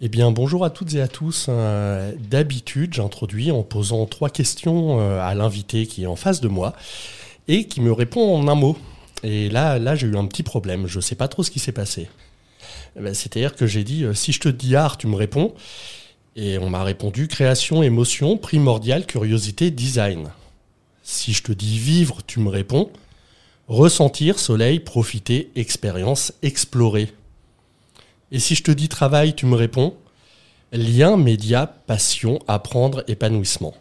Eh bien, bonjour à toutes et à tous. Euh, D'habitude, j'introduis en posant trois questions euh, à l'invité qui est en face de moi et qui me répond en un mot. Et là, là, j'ai eu un petit problème. Je ne sais pas trop ce qui s'est passé. Eh ben, C'est-à-dire que j'ai dit, euh, si je te dis art, tu me réponds. Et on m'a répondu création, émotion, primordial, curiosité, design. Si je te dis vivre, tu me réponds ressentir, soleil, profiter, expérience, explorer. Et si je te dis travail, tu me réponds lien, média, passion, apprendre, épanouissement.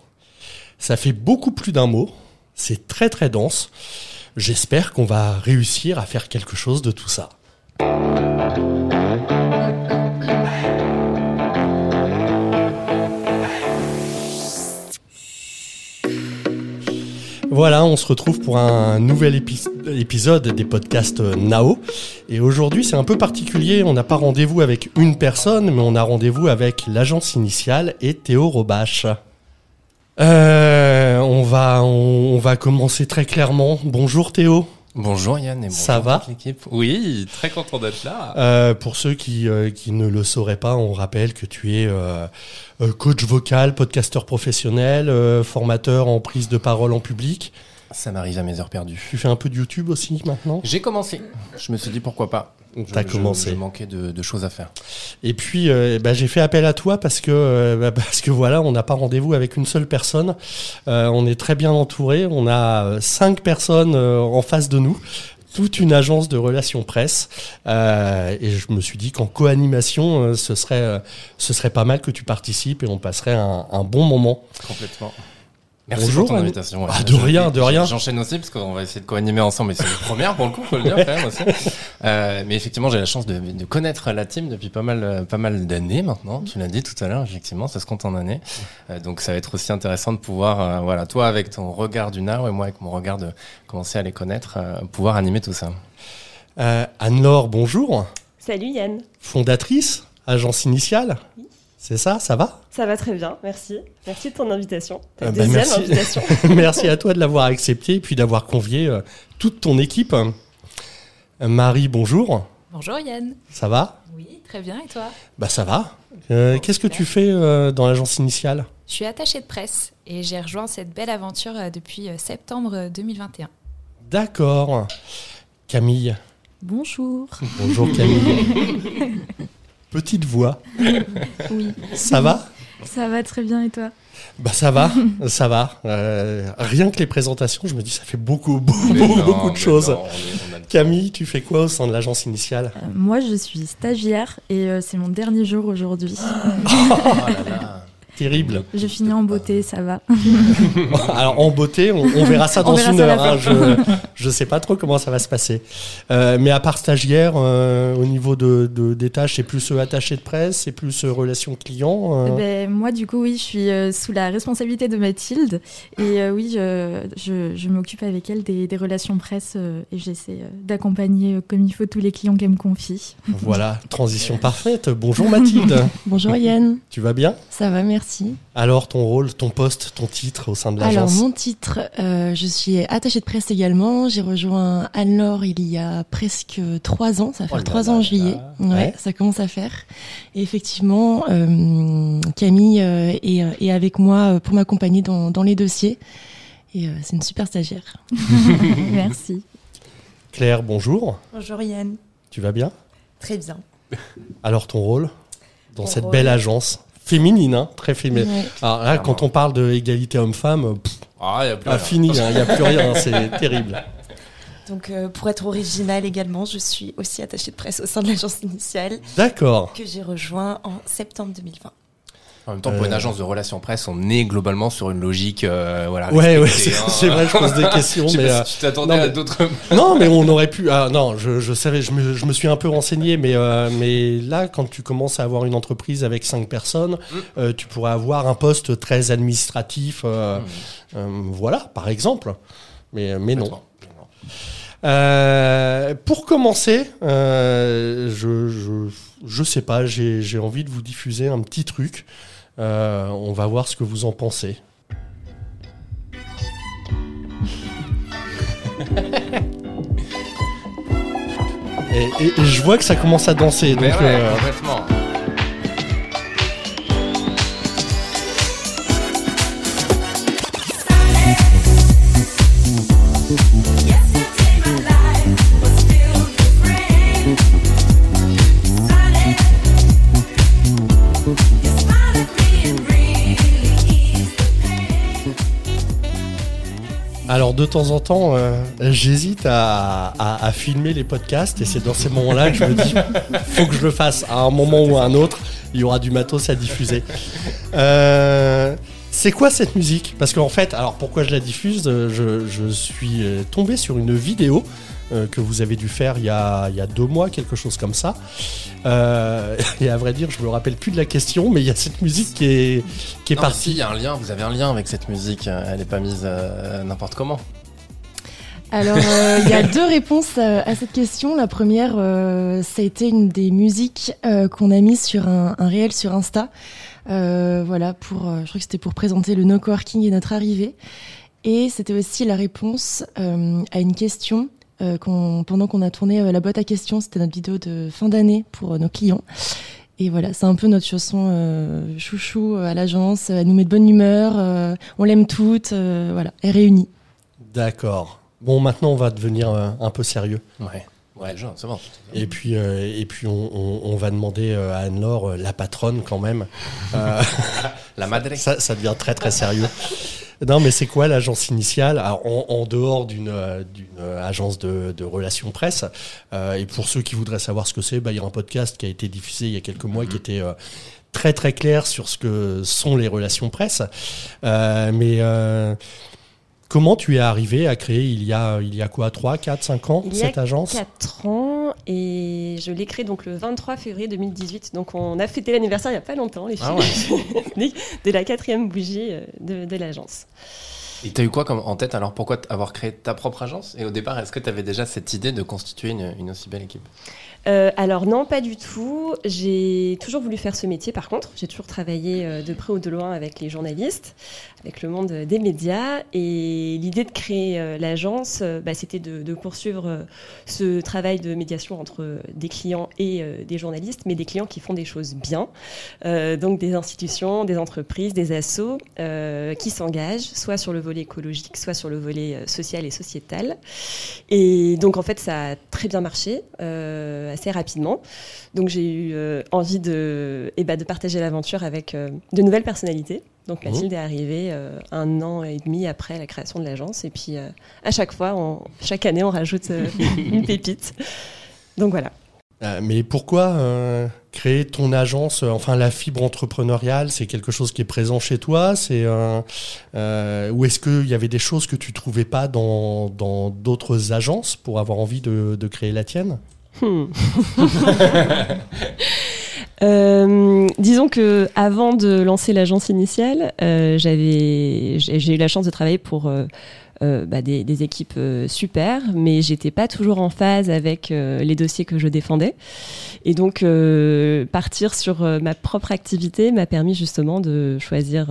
Ça fait beaucoup plus d'un mot, c'est très très dense. J'espère qu'on va réussir à faire quelque chose de tout ça. Voilà, on se retrouve pour un nouvel épi- épisode des podcasts Nao. Et aujourd'hui, c'est un peu particulier. On n'a pas rendez-vous avec une personne, mais on a rendez-vous avec l'agence initiale et Théo Robache. Euh, on va commencer très clairement. Bonjour Théo. Bonjour Yann et bonjour Ça va toute l'équipe. Oui, très content d'être là. Euh, pour ceux qui, euh, qui ne le sauraient pas, on rappelle que tu es euh, euh, coach vocal, podcasteur professionnel, euh, formateur en prise de parole en public. Ça m'arrive à mes heures perdues. Tu fais un peu de YouTube aussi maintenant? J'ai commencé. Je me suis dit pourquoi pas. Je- T'as je- commencé. Je manquais de, de choses à faire. Et puis, euh, bah, j'ai fait appel à toi parce que, euh, bah, parce que voilà, on n'a pas rendez-vous avec une seule personne. Euh, on est très bien entouré. On a euh, cinq personnes en face de nous. Toute une agence de relations presse. Euh, et je me suis dit qu'en co-animation, euh, ce, serait, euh, ce serait pas mal que tu participes et on passerait un, un bon moment. Complètement. Merci Bonjour, pour ton invitation. ouais. Ah, de rien, de rien. J'enchaîne aussi parce qu'on va essayer de co-animer ensemble. Et c'est une première pour le coup, faut le dire quand même aussi. Euh, mais effectivement, j'ai la chance de, de connaître la team depuis pas mal, euh, pas mal d'années maintenant. Tu l'as dit tout à l'heure, effectivement, ça se compte en années. Euh, donc ça va être aussi intéressant de pouvoir, euh, voilà, toi avec ton regard du Nord et moi avec mon regard de commencer à les connaître, euh, pouvoir animer tout ça. Euh, Anne-Laure, bonjour. Salut Yann, Fondatrice, agence initiale. C'est ça, ça va ça va très bien, merci. Merci de ton invitation. Ta Ah bah, deuxième merci. invitation. Merci à toi de l'avoir accepté et puis d'avoir convié euh, toute ton équipe. Euh, Marie, bonjour. Bonjour Yann. Ça va Oui, très bien et toi? Bah ça va. Euh, Qu'est-ce que tu fais euh, dans l'agence initiale? Je suis attachée de presse et j'ai rejoint cette belle aventure euh, depuis euh, septembre 2021. D'accord. Camille? Bonjour. Bonjour Camille. Petite voix. Oui, Ça va? Ça va très bien et toi? Bah ça va, ça va. Euh, rien que les présentations, je me dis ça fait beaucoup, beaucoup, non, beaucoup de choses. non, on est- on a le temps. Camille, tu fais quoi au sein de l'agence initiale? Euh, Moi, je suis stagiaire et euh, c'est mon dernier jour aujourd'hui. Oh là là. Terrible. Je finis en beauté, ça va. Alors en beauté, on, on verra ça dans verra une ça heure. hein. je je sais pas trop comment ça va se passer. Euh, mais à part stagiaire, euh, au niveau de, de- des tâches, c'est plus euh, attaché de presse, c'est plus euh, relation client. euh. Ben, moi, du coup, oui, je suis euh, sous la responsabilité de Mathilde et euh, oui, je, je, je m'occupe avec elle des, des relations presse euh, et j'essaie euh, d'accompagner euh, comme il faut tous les clients qu'elle me confie. Voilà, transition parfaite. Bonjour Mathilde, Bonjour Yann, tu vas bien? Ça va, merci. Alors ton rôle, ton poste, ton titre au sein de Alors l'agence mon titre, euh, je suis attachée de presse également. J'ai rejoint Anne-Laure il y a presque trois ans, ça va Oh faire là trois là ans en juillet. Ouais, Ouais. ça commence à faire. Et effectivement, euh, Camille euh, est, est avec moi pour m'accompagner dans, dans les dossiers. Et euh, c'est une super stagiaire. Merci. Claire, bonjour. Bonjour Yann, Tu vas bien? Très bien. Alors ton rôle dans Mon cette rôle. belle agence? Féminine, hein, très féminine. Ouais. Alors là, quand on parle d'égalité homme-femme, pff, Ah, y a plus rien. infini, il n'y a plus rien, c'est terrible. Donc euh, pour être originale également, je suis aussi attachée de presse au sein de l'agence initiale D'accord. que j'ai rejoint en septembre 2020. En même temps, pour une Euh. agence de relations presse, on est globalement sur une logique, euh, voilà. Ouais, ouais, c'est hein. c'est vrai, je pose des questions, Je mais, pas euh, si tu t'attendais à d'autres. non, mais on aurait pu. Ah, non, je, je savais, je me, je me suis un peu renseigné, mais, euh, mais là, quand tu commences à avoir une entreprise avec cinq personnes, Mm. euh, tu pourrais avoir un poste très administratif, euh, voilà, par exemple. Mais, mais non. Euh, pour commencer, euh, je, je, je sais pas, j'ai j'ai envie de vous diffuser un petit truc. Euh, on va voir ce que vous en pensez. et, et- et je vois que ça commence à danser. Donc, ouais, euh, complètement. Alors de temps en temps, euh, j'hésite à, à- à filmer les podcasts et c'est dans ces moments-là que je me dis, faut que je le fasse à un moment ou à un autre. Il y aura du matos à diffuser. Euh, c'est quoi cette musique? Parce qu'en fait, alors pourquoi je la diffuse? Euh, je, je suis tombé sur une vidéo que vous avez dû faire il y, a, il y a deux mois, quelque chose comme ça. Euh, et à vrai dire, je me rappelle plus de la question, mais il y a cette musique qui est, qui est Non, partie. si, il y a un lien, vous avez un lien avec cette musique, euh, elle n'est pas mise euh, n'importe comment. Alors, euh, il y a deux réponses euh, à cette question. La première, euh, ça a été une des musiques euh, qu'on a mis sur un, un réel sur Insta. Euh, voilà, pour, euh, je crois que c'était pour présenter le no coworking et notre arrivée. Et c'était aussi la réponse euh, à une question euh, qu'on- pendant qu'on a tourné euh, la boîte à questions. C'était notre vidéo de fin d'année pour euh, nos clients. Et voilà, c'est un peu notre chanson euh, chouchou à l'agence. Elle nous met de bonne humeur. euh, on l'aime toutes. euh, voilà, elle réunit. D'accord. Bon, maintenant, on va devenir euh, un peu sérieux. Ouais. Ouais, c'est bon. Et puis, euh, et puis on, on- on va demander à Anne-Laure, la patronne quand même. Euh, La madre. ça, ça devient très très sérieux. Non, mais c'est quoi l'agence initiale? Alors, en, en dehors d'une euh, euh, agence de, de relations presse, euh, et pour ceux qui voudraient savoir ce que c'est, bah, il y a un podcast qui a été diffusé il y a quelques mois qui était euh, très très clair sur ce que sont les relations presse. Euh, mais euh, comment tu es arrivé à créer il y a, il y a quoi 3, 4, 5 ans Il y a cette agence? 4 ans et je l'ai créé donc le 23 février 2018. Donc on a fêté l'anniversaire il n'y a pas longtemps, les Ah filles, de la quatrième bougie euh, de, de l'agence. Et t'as eu quoi comme en tête alors? Pourquoi avoir créé ta propre agence? Et au départ, est-ce que tu avais déjà cette idée de constituer une, une aussi belle équipe? Euh, alors non, pas du tout. J'ai toujours voulu faire ce métier par contre. J'ai toujours travaillé euh, de près ou de loin avec les journalistes, avec le monde des médias. Et l'idée de créer euh, l'agence, euh, bah, c'était de, poursuivre euh, ce travail de médiation entre des clients et des journalistes, mais des clients qui font des choses bien. Donc des institutions, des entreprises, des assos qui s'engagent, soit sur le volet écologique, soit sur le volet social et sociétal. Et donc en fait, ça a très bien marché, assez rapidement. Donc j'ai eu envie de, eh ben, de partager l'aventure avec de nouvelles personnalités. Donc Mhm. Mathilde est arrivée euh, un an et demi après la création de l'agence. Et puis euh, à chaque fois, on- chaque année, on rajoute euh, une pépite. Donc voilà. Euh, mais pourquoi euh, créer ton agence euh, Enfin, la fibre entrepreneuriale, c'est quelque chose qui est présent chez toi? C'est euh, euh, ou est-ce qu'il y avait des choses que tu trouvais pas dans dans d'autres agences pour avoir envie de, de créer la tienne? Hmm. Euh, disons que avant de lancer l'agence initiale, euh, j'avais, j'ai eu la chance de travailler pour euh, euh, bah, des, des équipes super, mais j'étais pas toujours en phase avec les dossiers que je défendais. Et donc euh, partir sur ma propre activité m'a permis justement de choisir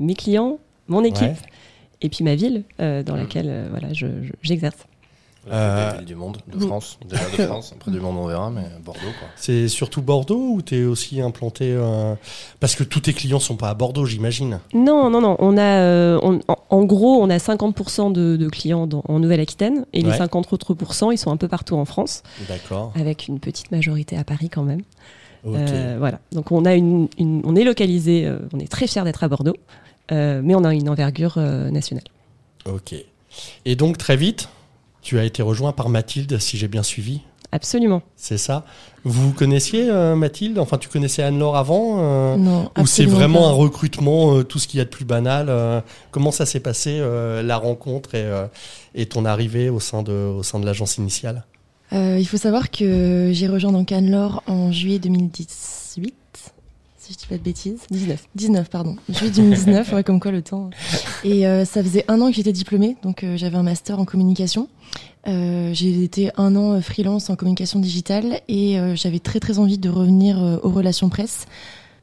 mes clients, mon équipe Ouais. et puis ma ville euh, dans Mhm. laquelle voilà je- je- j'exerce. Euh, du monde, de France, déjà de France, après du monde on verra, mais Bordeaux quoi. C'est surtout Bordeaux ou tu es aussi implanté euh, Parce que tous tes clients sont pas à Bordeaux, j'imagine. Non, non, non. On a, euh, on- en, gros, on a 50% de, de clients dans- en Nouvelle-Aquitaine et Ouais. les 50 autres pourcents, ils sont un peu partout en France, D'accord. avec une petite majorité à Paris quand même. Ok. Euh, voilà. Donc on a une, une- on est localisé, euh, on est très fiers d'être à Bordeaux, euh, mais on a une envergure euh, nationale. Ok. Et donc très vite, tu as été rejoint par Mathilde, si j'ai bien suivi. Absolument. C'est ça. Vous connaissiez euh, Mathilde? Enfin, tu connaissais Anne-Laure avant euh, Non, Ou c'est vraiment pas. un recrutement, euh, tout ce qu'il y a de plus banal Comment ça s'est passé, la rencontre et, et ton arrivée au sein de, au sein de l'agence initiale? Il faut savoir que j'ai rejoint donc Anne-Laure en juillet 2018, si je dis pas de bêtises. 19. 19, pardon. Juillet 2019, ouais, comme quoi le temps. Et euh, ça faisait un an que j'étais diplômée, donc euh, j'avais un master en communication. Euh, j'ai été un an freelance en communication digitale et j'avais très très envie de revenir aux relations presse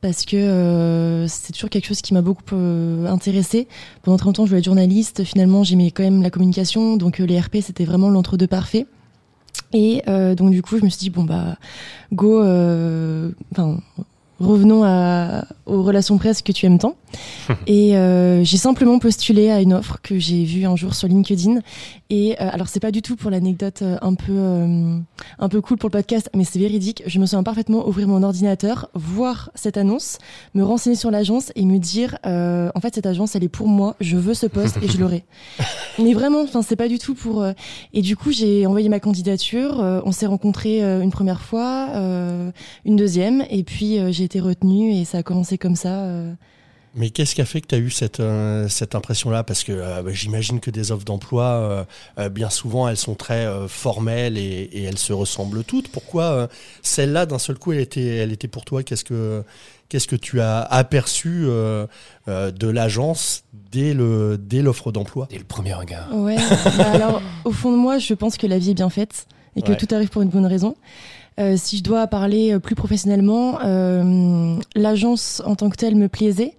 parce que euh, c'est toujours quelque chose qui m'a beaucoup euh, intéressée. Pendant 30 ans, je voulais être journaliste. Finalement, j'aimais quand même la communication, donc euh, les RP, c'était vraiment l'entre-deux parfait. Et donc du coup, je me suis dit bon bah go, enfin revenons à, aux relations presse que tu aimes tant. et euh, j'ai simplement postulé à une offre que j'ai vue un jour sur LinkedIn. Et euh, alors c'est pas du tout pour l'anecdote euh, un peu euh, un peu cool pour le podcast, mais c'est véridique. Je me souviens parfaitement ouvrir mon ordinateur, voir cette annonce, me renseigner sur l'agence et me dire euh, en fait cette agence elle est pour moi, je veux ce poste et je l'aurai. mais vraiment, enfin c'est pas du tout pour. euh, Et du coup j'ai envoyé ma candidature. euh, on s'est rencontrés une première fois, euh, une deuxième, et puis euh, j'ai été retenue et ça a commencé comme ça. Mais qu'est-ce qui a fait que tu as eu cette, euh, cette impression-là? Parce que euh, bah, j'imagine que des offres d'emploi, euh, euh, bien souvent, elles sont très euh, formelles et, et elles se ressemblent toutes. Pourquoi euh, celle-là, d'un seul coup, elle était, elle était pour toi? Qu'est-ce que Qu'est-ce que tu as aperçu euh, euh, de l'agence dès le dès l'offre d'emploi? Dès le premier regard. Ouais. bah alors, au fond de moi, je pense que la vie est bien faite et que Ouais. tout arrive pour une bonne raison. Euh, si je dois parler euh, plus professionnellement, euh, l'agence en tant que telle me plaisait.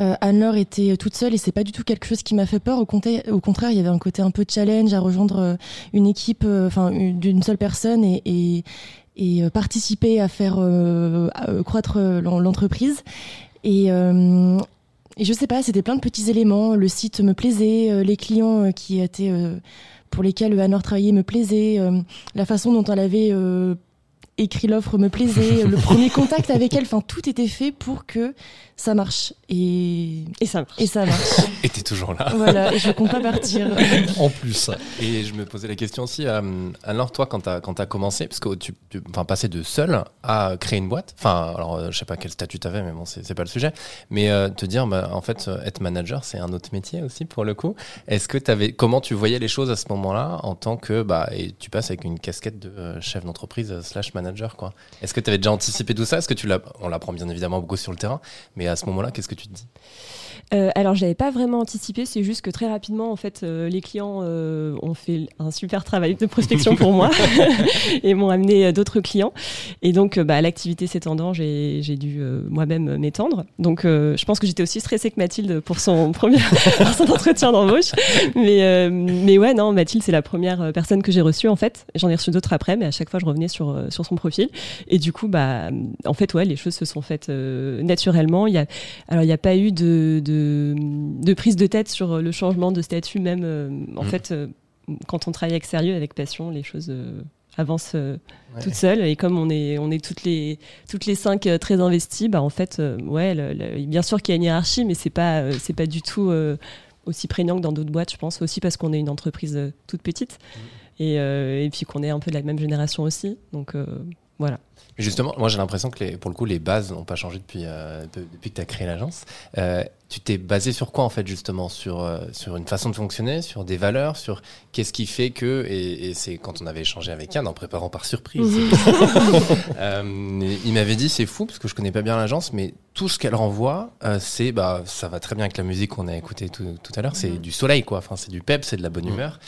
Euh, Anne-Laure était toute seule et c'est pas du tout quelque chose qui m'a fait peur. Au, contraire, il y avait un côté un peu challenge à rejoindre une équipe, enfin une- d'une seule personne et, participer à faire croître l'en- l'entreprise. Et, et je sais pas, c'était plein de petits éléments. Le site me plaisait, les clients qui étaient pour lesquels Anne-Laure travaillait me plaisaient, euh, la façon dont elle avait écrit l'offre me plaisait, le premier contact avec elle, enfin tout était fait pour que ça marche. Et, Et ça marche. et ça marche. Et t'es toujours là. voilà, et je compte pas partir. En plus, Et je me posais la question aussi, euh, alors toi, quand t'as quand as commencé, parce que tu, tu enfin, passer de seul à créer une boîte, enfin, alors euh, je sais pas quel statut t'avais, mais bon, c'est pas le sujet, mais euh, te dire, bah, en fait, euh, être manager, c'est un autre métier aussi pour le coup. Est-ce que t'avais, comment tu voyais les choses à ce moment-là, en tant que, bah, et tu passes avec une casquette de euh, chef d'entreprise euh, slash manager, Est-ce que t'avais déjà anticipé tout ça? Est-ce que tu on l'apprend bien évidemment beaucoup sur le terrain, mais à ce moment-là, qu'est-ce que tu te dis? Euh, alors, je n'avais pas vraiment anticipé, c'est juste que très rapidement, en fait, euh, les clients euh, ont fait un super travail de prospection pour moi et m'ont amené d'autres clients. Et donc, bah, l'activité s'étendant, j'ai j'ai dû moi-même m'étendre. Donc, je pense que j'étais aussi stressée que Mathilde pour son premier pour son entretien d'embauche. Mais, mais ouais, non, Mathilde, c'est la première personne que j'ai reçue, en fait. J'en ai reçu d'autres après, mais à chaque fois, je revenais sur, sur son profil. Et du coup, bah, en fait, ouais, les choses se sont faites naturellement. Il y a, alors, il n'y a pas eu de, de, de prise de tête sur le changement de statut, même. euh, en Mm. fait, euh, quand on travaille avec sérieux, avec passion, les choses euh, avancent euh, Ouais. toutes seules. Et comme on est, on est toutes les, toutes les cinq euh, très investies, bah, en fait, euh, ouais, le- le- bien sûr qu'il y a une hiérarchie, mais c'est pas, euh, c'est pas du tout euh, aussi prégnant que dans d'autres boîtes, je pense, aussi parce qu'on est une entreprise euh, toute petite. Et, euh, et puis qu'on est un peu de la même génération aussi. Donc euh, voilà. Mais Justement, moi j'ai l'impression que les, pour le coup les bases n'ont pas changé depuis, euh, de- depuis que tu as créé l'agence. Euh, tu t'es basé sur quoi en fait justement? Sur, euh, sur une façon de fonctionner, sur des valeurs, sur qu'est-ce qui fait que, et, et c'est quand on avait échangé avec Yann en préparant par surprise, euh, il m'avait dit c'est fou parce que je connais pas bien l'agence, mais tout ce qu'elle renvoie, euh, c'est bah ça va très bien avec la musique qu'on a écoutée tout, tout à l'heure, c'est du soleil quoi, enfin c'est du pep, c'est de la bonne humeur.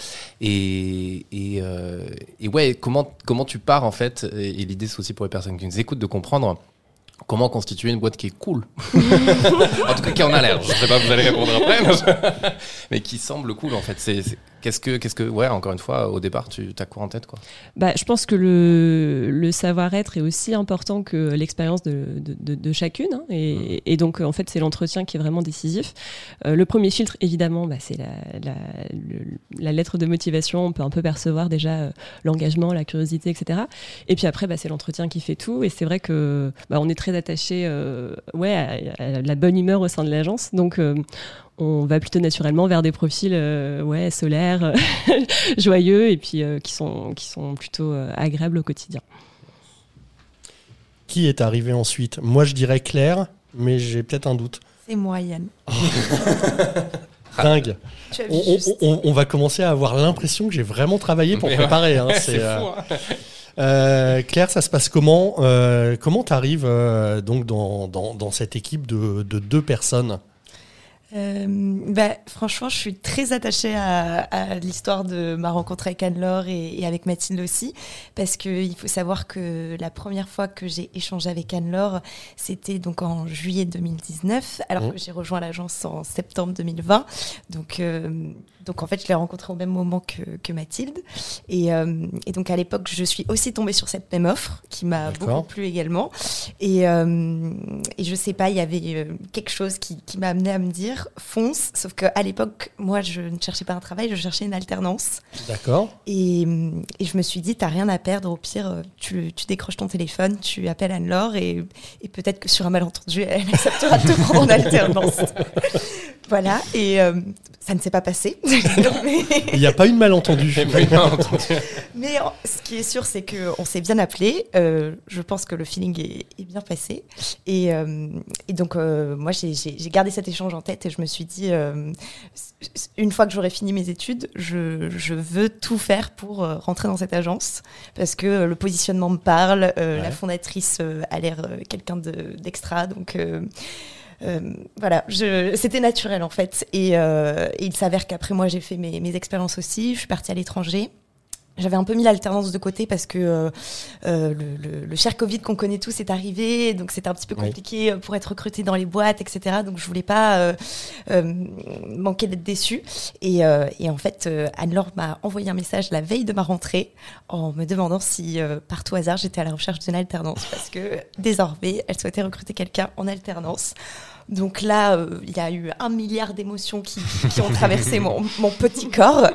Et, et, euh, et ouais, comment, comment tu pars en fait? Et, et l'idée c'est aussi pour les personnes qui nous écoutent de comprendre comment constituer une boîte qui est cool. en tout cas, qui en a l'air. Je sais pas, vous allez répondre après, mais qui semble cool en fait. C'est- qu'est-ce que, qu'est-ce que, ouais, encore une fois, au départ, tu as quoi en tête quoi? Bah, je pense que le, le savoir-être est aussi important que l'expérience de, de, de- de chacune. hein. et, et donc, en fait, c'est l'entretien qui est vraiment décisif. Euh, le premier filtre, évidemment, bah, c'est la, la, le- la lettre de motivation. On peut un peu percevoir déjà euh, l'engagement, la curiosité, etc. Et puis après, bah, c'est l'entretien qui fait tout. Et c'est vrai que bah, on est très attaché euh, ouais, à, à la bonne humeur au sein de l'agence. Donc, on va plutôt naturellement vers des profils euh, ouais, solaires, joyeux et puis euh, qui, sont, qui sont plutôt euh, agréables au quotidien. qui est arrivé ensuite? Moi, je dirais Claire, mais j'ai peut-être un doute. C'est moi, Yann. Dingue. Tu On, on- juste. on- on va commencer à avoir l'impression que j'ai vraiment travaillé pour Mais préparer. hein. C'est fou, hein. Euh, Claire, ça se passe comment? Euh, Comment t'arrives euh, donc dans, dans, dans cette équipe de, de deux personnes? Euh, bah, franchement, je suis très attachée à, à l'histoire de ma rencontre avec Anne-Laure et, et, avec Mathilde aussi, parce qu'il faut savoir que la première fois que j'ai échangé avec Anne-Laure, c'était donc en juillet 2019, alors mmh. que j'ai rejoint l'agence en septembre 2020. Donc, euh, donc en fait, je l'ai rencontrée au même moment que, que Mathilde. Et, euh, et, donc à l'époque, je suis aussi tombée sur cette même offre qui m'a beaucoup plu également. Et, euh, et je sais pas, il y avait euh, quelque chose qui, qui m'a amené à me dire fonce. Sauf qu'à l'époque, moi, je ne cherchais pas un travail, je cherchais une alternance. D'accord. Et, et, je me suis dit, t'as rien à perdre. Au pire, tu, tu décroches ton téléphone, tu appelles Anne-Laure et, et peut-être que sur un malentendu, elle acceptera de te prendre en alternance. voilà. Et euh, ça ne s'est pas passé. Il n'y a pas eu de malentendu. Mais ce qui est sûr, c'est qu'on s'est bien appelé. Euh, je pense que le feeling est, est bien passé. Et, euh, et donc, euh, moi, j'ai gardé cet échange en tête et je me suis dit, euh, une fois que j'aurai fini mes études, je, je, veux tout faire pour euh, rentrer dans cette agence parce que le positionnement me parle. Ouais. La fondatrice a l'air quelqu'un d'extra. De, donc, euh, voilà, c'était naturel en fait. Et, euh, et il s'avère qu'après moi j'ai fait mes, mes expériences aussi. Je suis partie à l'étranger. J'avais un peu mis l'alternance de côté parce que euh, euh, le, le, le, cher Covid qu'on connaît tous est arrivé, donc c'était un petit peu compliqué oui. pour être recruté dans les boîtes, etc. Donc je voulais pas euh, manquer d'être déçue. Et, et, en fait, Anne-Laure m'a envoyé un message la veille de ma rentrée en me demandant si, par tout hasard, j'étais à la recherche d'une alternance parce que désormais, elle souhaitait recruter quelqu'un en alternance. Donc là, euh, il y a eu un milliard d'émotions qui, qui, ont traversé mon, mon, petit corps.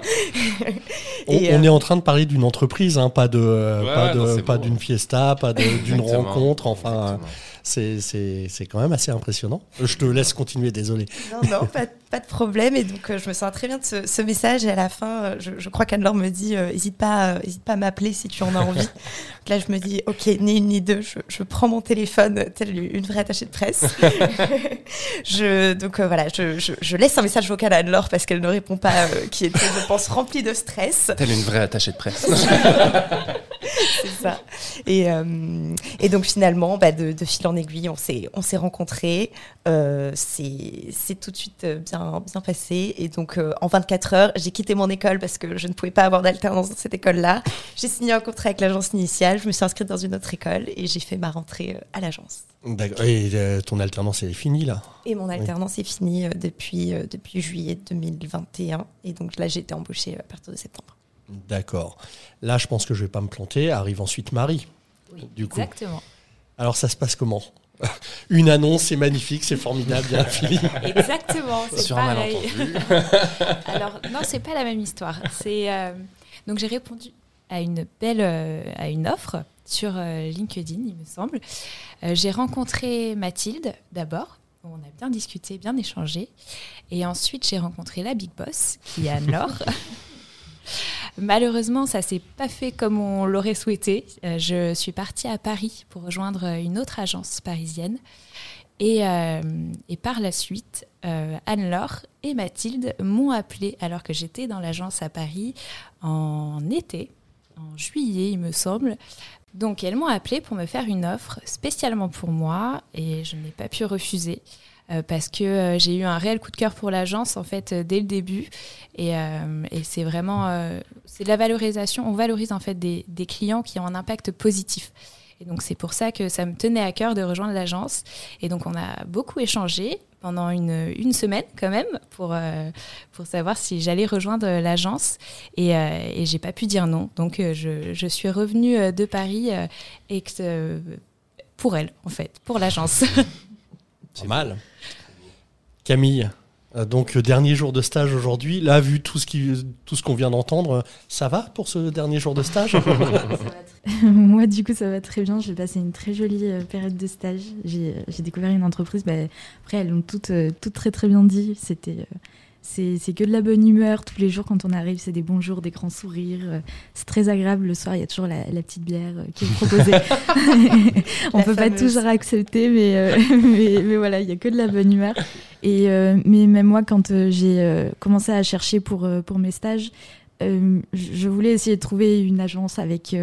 Et on, on euh... est en train de parler d'une entreprise, hein, pas de, ouais, pas de, pas d'une fiesta, pas d'une rencontre. Enfin, c'est quand même assez impressionnant. Je te laisse continuer, désolé. Non, non, pas, pas, de problème. Et donc, euh, je me sens très bien de ce, ce message. Et à la fin, euh, je, je crois qu'Anne-Laure me dit n'hésite pas, hésite pas à m'appeler si tu en as envie. donc là, je me dis ok, ni une ni deux, je, je prends mon téléphone, telle une vraie attachée de presse. je, donc euh, voilà, je, je, je, laisse un message vocal à Anne-Laure parce qu'elle ne répond pas, qui était, je pense, remplie de stress. Telle une vraie attachée de presse. C'est ça. Et, euh, et donc finalement, bah, de, de, fil en aiguille, on s'est on s'est rencontrés. Euh, c'est tout de suite bien bien passé. Et donc euh, en 24 heures, j'ai quitté mon école parce que je ne pouvais pas avoir d'alternance dans cette école-là. J'ai signé un contrat avec l'agence initiale. Je me suis inscrite dans une autre école et j'ai fait ma rentrée à l'agence. D'accord. Et euh, ton alternance est finie là? Et mon alternance oui. est finie euh, depuis depuis juillet 2021. Et donc là, j'ai été embauchée à partir de septembre. D'accord. Là, je pense que je vais pas me planter. Arrive ensuite Marie. Oui, du exactement. Coup. Alors, ça se passe comment? Une annonce, c'est magnifique, c'est formidable, bien fini. Exactement, c'est pareil. Alors, non, c'est pas la même histoire. C'est euh, donc j'ai répondu à une belle, euh, à une offre sur euh, LinkedIn, il me semble. Euh, j'ai rencontré Mathilde d'abord. On a bien discuté, bien échangé. Et ensuite, j'ai rencontré la Big Boss, qui est Anne-Laure. Malheureusement, ça s'est pas fait comme on l'aurait souhaité. Euh, je suis partie à Paris pour rejoindre une autre agence parisienne. Et, euh, par la suite, euh, Anne-Laure et Mathilde m'ont appelée alors que j'étais dans l'agence à Paris en été, en juillet, il me semble. Donc, elles m'ont appelée pour me faire une offre spécialement pour moi et je n'ai pas pu refuser. Euh, parce que euh, j'ai eu un réel coup de cœur pour l'agence en fait euh, dès le début. Et, euh, c'est vraiment c'est de la valorisation. On valorise en fait des, clients qui ont un impact positif. Et donc c'est pour ça que ça me tenait à cœur de rejoindre l'agence. Et donc on a beaucoup échangé pendant une, une semaine quand même pour, pour savoir si j'allais rejoindre l'agence. Et, et j'ai pas pu dire non. Donc je, je suis revenue de Paris et que, pour elle en fait pour l'agence C'est mal. Camille, euh, donc dernier jour de stage aujourd'hui. Là, vu tout ce qui, tout ce qu'on vient d'entendre, ça va pour ce dernier jour de stage Moi, du coup, ça va très bien. J'ai passé une très jolie euh, période de stage. J'ai découvert une entreprise. Bah, après, elles l'ont toutes, euh, toutes très très bien dit. C'était c'est que de la bonne humeur. Tous les jours, quand on arrive, c'est des bons jours, des grands sourires. C'est très agréable. Le soir, il y a toujours la, la petite bière qui est proposée. on la peut fameuse. pas toujours accepter, mais, euh, mais, mais, voilà, il y a que de la bonne humeur. Et, euh, mais même moi, quand euh, j'ai commencé à chercher pour, pour mes stages, je voulais essayer de trouver une agence avec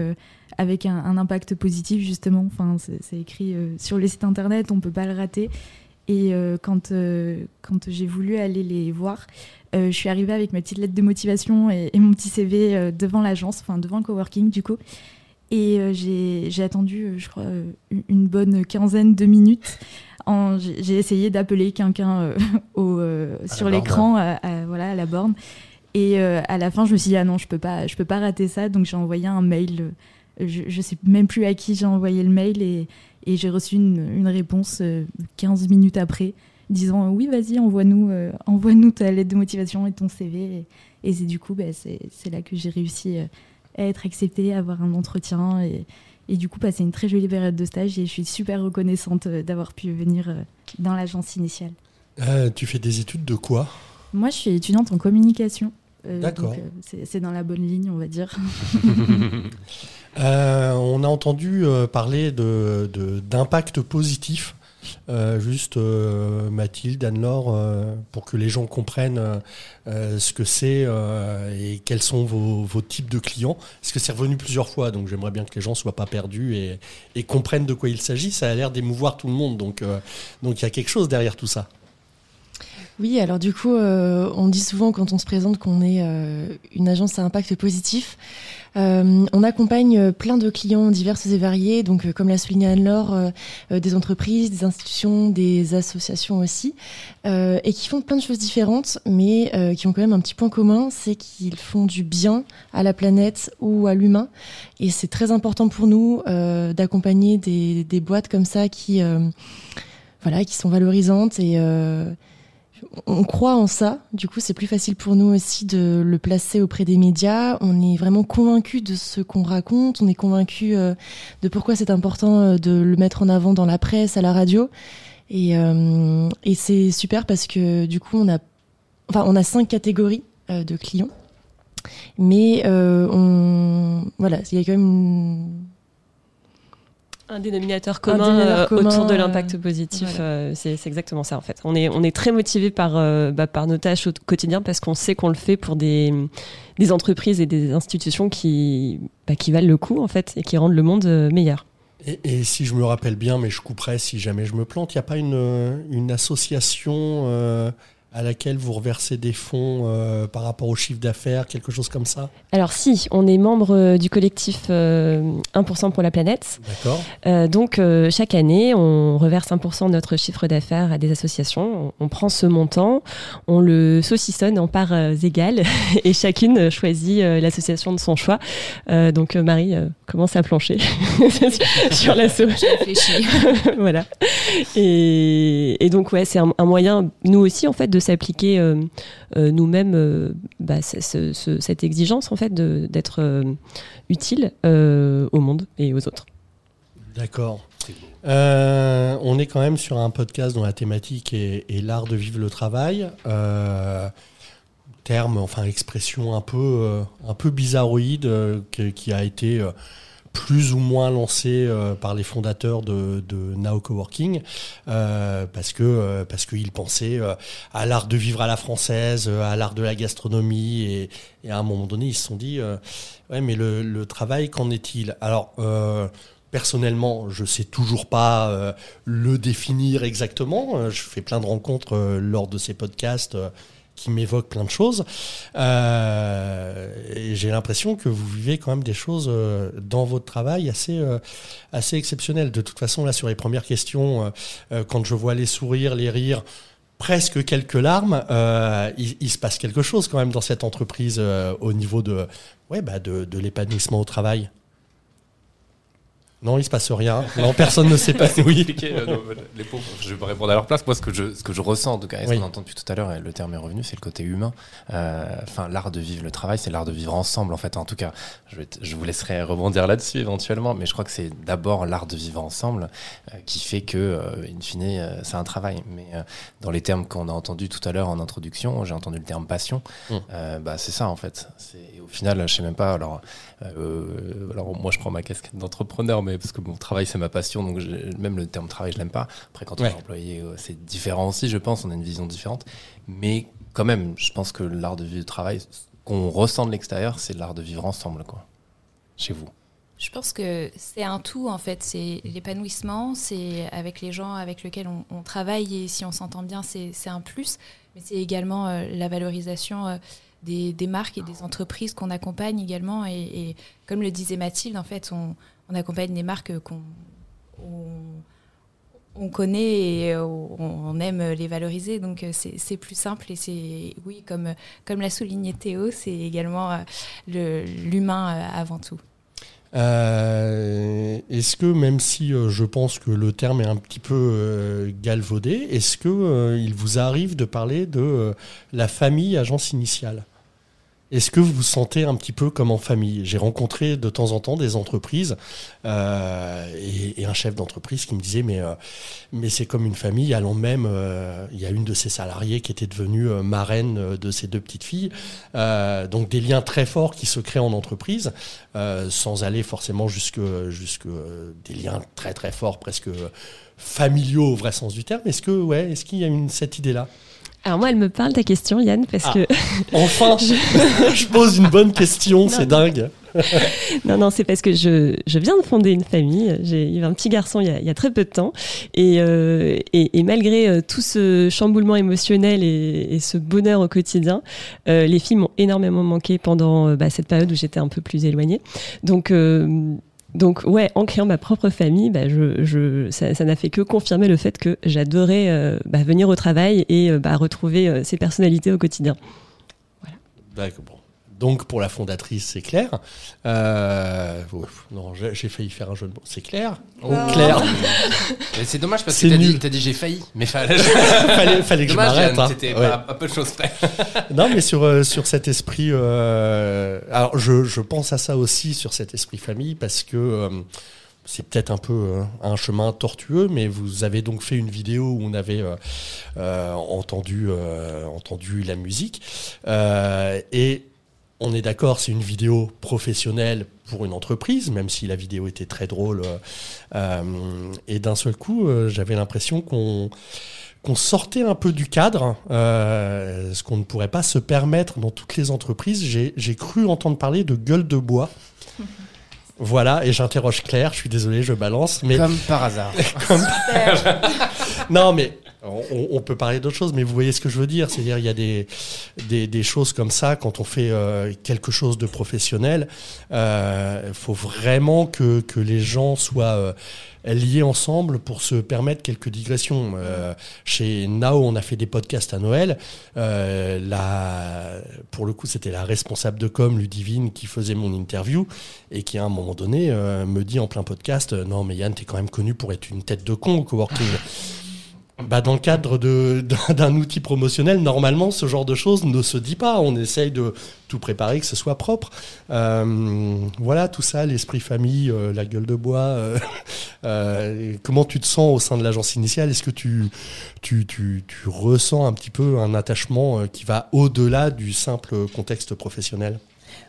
avec un, un, impact positif justement. Enfin, c'est écrit sur les sites internet, on peut pas le rater. Et quand, quand j'ai voulu aller les voir, je suis arrivée avec ma petite lettre de motivation et, mon petit CV devant l'agence, enfin devant le coworking du coup. Et j'ai attendu, je crois, une bonne quinzaine de minutes. J'ai essayé d'appeler quelqu'un sur l'écran, voilà, à la borne. Et euh, à la fin, je me suis dit, ah non, je peux pas, je peux pas rater ça. Donc j'ai envoyé un mail. Euh, je, ne sais même plus à qui j'ai envoyé le mail et, et j'ai reçu une, une, réponse 15 euh, minutes après disant oui, vas-y, envoie-nous envoie-nous ta lettre de motivation et ton CV. Et, c'est du coup, bah, c'est là que j'ai réussi à être acceptée, à avoir un entretien et, et du coup passer une très jolie période de stage. Et je suis super reconnaissante d'avoir pu venir dans l'agence initiale. tu fais des études de quoi? Moi, je suis étudiante en communication. Euh, D'accord. Euh, c'est dans la bonne ligne, on va dire. Euh, on a entendu parler d'impact de, positif. juste Mathilde, Anne-Laure, pour que les gens comprennent ce que c'est et quels sont vos, types de clients. Parce que c'est revenu plusieurs fois, donc j'aimerais bien que les gens soient pas perdus et, comprennent de quoi il s'agit. Ça a l'air d'émouvoir tout le monde, donc donc il y a quelque chose derrière tout ça. Oui, alors du coup, euh, on dit souvent quand on se présente qu'on est euh, une agence à impact positif. Euh, on accompagne plein de clients divers et variés, donc comme l'a souligné Anne-Laure, des entreprises, des institutions, des associations aussi, et qui font plein de choses différentes, mais qui ont quand même un petit point commun, c'est qu'ils font du bien à la planète ou à l'humain. Et c'est très important pour nous d'accompagner des, des, boîtes comme ça qui, voilà, qui sont valorisantes et on croit en ça. Du coup, c'est plus facile pour nous aussi de le placer auprès des médias. On est vraiment convaincu de ce qu'on raconte. On est convaincu euh, de pourquoi c'est important euh, de le mettre en avant dans la presse, à la radio. Euh, et, c'est super parce que du coup, on a, enfin, on a cinq catégories de clients. Mais on, voilà, il y a quand même un dénominateur commun, euh, autour de l'impact positif, euh, c'est exactement ça en fait. On est, on est très motivé par, euh, bah, par nos tâches au quotidien parce qu'on sait qu'on le fait pour des, des entreprises et des institutions qui, bah, qui valent le coup en fait et qui rendent le monde meilleur. Et, et, si je me rappelle bien, mais je couperai si jamais je me plante, il n'y a pas une, une association à laquelle vous reversez des fonds euh, par rapport au chiffre d'affaires, quelque chose comme ça? Alors si, on est membre euh, du collectif 1% euh, pour la planète. D'accord. donc chaque année, on reverse 1% de notre chiffre d'affaires à des associations. On, prend ce montant, on le saucissonne en parts égales et chacune choisit l'association de son choix. donc Marie commence à plancher sur la voilà. Et, et, donc ouais, c'est un, un moyen, nous aussi en fait, de s'appliquer euh, euh, nous-mêmes euh, bah, cette exigence en fait d'être utile au monde et aux autres. D'accord. on est quand même sur un podcast dont la thématique est, l'art de vivre le travail. terme, enfin expression un peu, un peu bizarroïde qui a été plus ou moins lancé euh, par les fondateurs de, de Now Coworking euh, parce que euh, parce qu'ils pensaient à l'art de vivre à la française, à l'art de la gastronomie et, à un moment donné ils se sont dit ouais mais le, le travail qu'en est-il? Alors Personnellement, je sais toujours pas le définir exactement. Je fais plein de rencontres lors de ces podcasts qui m'évoque plein de choses. Euh, et j'ai l'impression que vous vivez quand même des choses euh, dans votre travail assez, euh, assez exceptionnelles. De toute façon, là, sur les premières questions, quand je vois les sourires, les rires, presque quelques larmes, il, se passe quelque chose quand même dans cette entreprise au niveau de, ouais, bah de, de l'épanouissement au travail. Non, il se passe rien. Non, personne ne sait pas. oui. Euh, les pauvres, je vais répondre à leur place. Moi, ce que je, ce que je ressens, en tout cas, et ce qu'on entend depuis tout à l'heure, et le terme est revenu, c'est le côté humain. Euh, enfin, l'art de vivre le travail, c'est l'art de vivre ensemble, en fait. En tout cas, je, je vous laisserai rebondir là-dessus éventuellement, mais je crois que c'est d'abord l'art de vivre ensemble euh, qui fait que, in fine, c'est un travail. Mais dans les termes qu'on a entendus tout à l'heure en introduction, j'ai entendu le terme passion. Mmh. bah, c'est ça, en fait. Au final, je sais même pas. Alors, alors moi, je prends ma casquette d'entrepreneur, mais parce que mon travail c'est ma passion, donc même le terme travail je l'aime pas. Après quand on est employé, euh, c'est différent aussi, je pense, on a une vision différente. Mais quand même, je pense que l'art de vivre le travail, qu'on ressent de l'extérieur, c'est l'art de vivre ensemble, quoi. Chez vous. Je pense que c'est un tout en fait. C'est l'épanouissement, c'est avec les gens avec lesquels on, travaille et si on s'entend bien, c'est un plus. Mais c'est également euh, la valorisation euh, des, marques et des entreprises qu'on accompagne également. Et, comme le disait Mathilde, en fait, on, accompagne des marques qu'on on, connaît et on, aime les valoriser. Donc c'est plus simple et c'est, oui, comme, comme l'a souligné Théo, c'est également l'humain avant tout. Euh, est-ce que même si euh, je pense que le terme est un petit peu euh, galvaudé, est-ce que il vous arrive de parler de la famille agence initiale? Est-ce que vous vous sentez un petit peu comme en famille? J'ai rencontré de temps en temps des entreprises euh, et, un chef d'entreprise qui me disait mais euh, c'est comme une famille. Allant même, euh, il y a une de ses salariés qui était devenue marraine de ses deux petites filles. donc des liens très forts qui se créent en entreprise, sans aller forcément jusque des liens très très forts, presque familiaux au vrai sens du terme. Est-ce que est-ce qu'il y a une cette idée là alors moi, elle me parle ta question, Yann, parce ah. que... enfin, je... pose une bonne question, c'est dingue. non, non, c'est parce que je, je, viens de fonder une famille. J'ai eu un petit garçon il y a, il y a très peu de temps. Et, euh, et, et, malgré euh, tout ce chamboulement émotionnel et, et ce bonheur au quotidien, euh, les filles m'ont énormément manqué pendant bah, cette période où j'étais un peu plus éloignée. Donc euh, donc ouais, en créant ma propre famille, bah, je, je, ça n'a fait que confirmer le fait que j'adorais euh, bah, venir au travail et euh, bah, retrouver euh, ces personnalités au quotidien. Voilà. D'accord. Donc pour la fondatrice, c'est clair. Euh, non, j'ai failli faire un jeu de mots. C'est clair oh. Clair. C'est dommage parce que t'as dit, dit j'ai failli, mais fallait, fallait, fallait que je m'arrête. Hein. C'était un peu de choses près. non, mais sur, euh, sur cet esprit. Euh, alors je, je, pense à ça aussi sur cet esprit famille parce que. Euh, c'est peut-être un peu un chemin tortueux, mais vous avez donc fait une vidéo où on avait euh, entendu, entendu la musique. et on est d'accord, c'est une vidéo professionnelle pour une entreprise, même si la vidéo était très drôle. Euh, euh, et d'un seul coup, euh, j'avais l'impression qu'on qu'on sortait un peu du cadre, ce qu'on ne pourrait pas se permettre dans toutes les entreprises. J'ai cru entendre parler de gueule de bois. Voilà, et j'interroge Claire, je suis désolé, je balance. Mais... Comme par hasard. non, mais on, peut parler d'autres choses, mais vous voyez ce que je veux dire. C'est-à-dire, il y a des, des, choses comme ça, quand on fait euh, quelque chose de professionnel, il euh, faut vraiment que, que les gens soient euh, liés ensemble pour se permettre quelques digressions. chez Nao, on a fait des podcasts à Noël. Pour le coup, c'était la responsable de com, Ludivine, qui faisait mon interview et qui, à un moment donné, me dit en plein podcast Non, mais Yann, t'es quand même connu pour être une tête de con au coworking bah dans le cadre d'un outil promotionnel, normalement, ce genre de choses ne se dit pas. On essaye de tout préparer, que ce soit propre. Euh, voilà, tout ça, l'esprit famille, euh, la gueule de bois. Euh, comment tu te sens au sein de l'agence initiale? Est-ce que tu, ressens un petit peu un attachement qui va au-delà du simple contexte professionnel?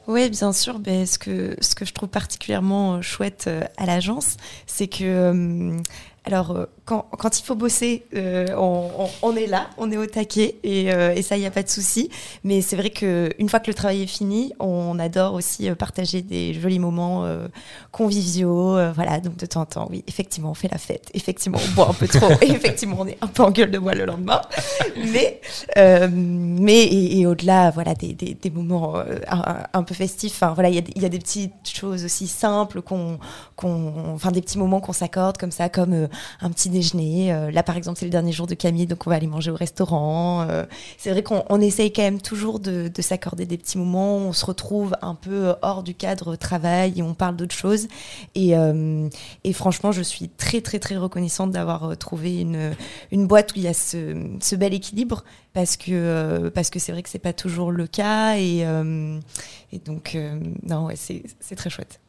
Oui, bien sûr. Ben, ce que je trouve particulièrement chouette à l'agence, c'est que alors, quand, quand, il faut bosser, euh, on, on, est là, on est au taquet et, euh, et ça, il n'y a pas de souci. Mais c'est vrai qu'une fois que le travail est fini, on adore aussi euh, partager des jolis moments euh, conviviaux. Euh, voilà, donc de temps en temps, oui, effectivement, on fait la fête. Effectivement, on boit un peu trop. et effectivement, on est un peu en gueule de bois le lendemain. Mais, mais et, et au-delà, voilà, des, des, des moments un, un, peu festifs. Enfin, voilà, il y, y, a des petites choses aussi simples qu'on, qu'on, enfin, des petits moments qu'on s'accorde comme ça, comme un petit déjeuner. Euh, là, par exemple, c'est le dernier jour de Camille, donc on va aller manger au restaurant. Euh, c'est vrai qu'on essaye quand même toujours de, s'accorder des petits moments. On se retrouve un peu hors du cadre travail et on parle d'autres choses. Et, euh, franchement, je suis très, très, très reconnaissante d'avoir trouvé une, une boîte où il y a ce, bel équilibre parce que parce que c'est vrai que c'est pas toujours le cas et, et donc non ouais, c'est très chouette.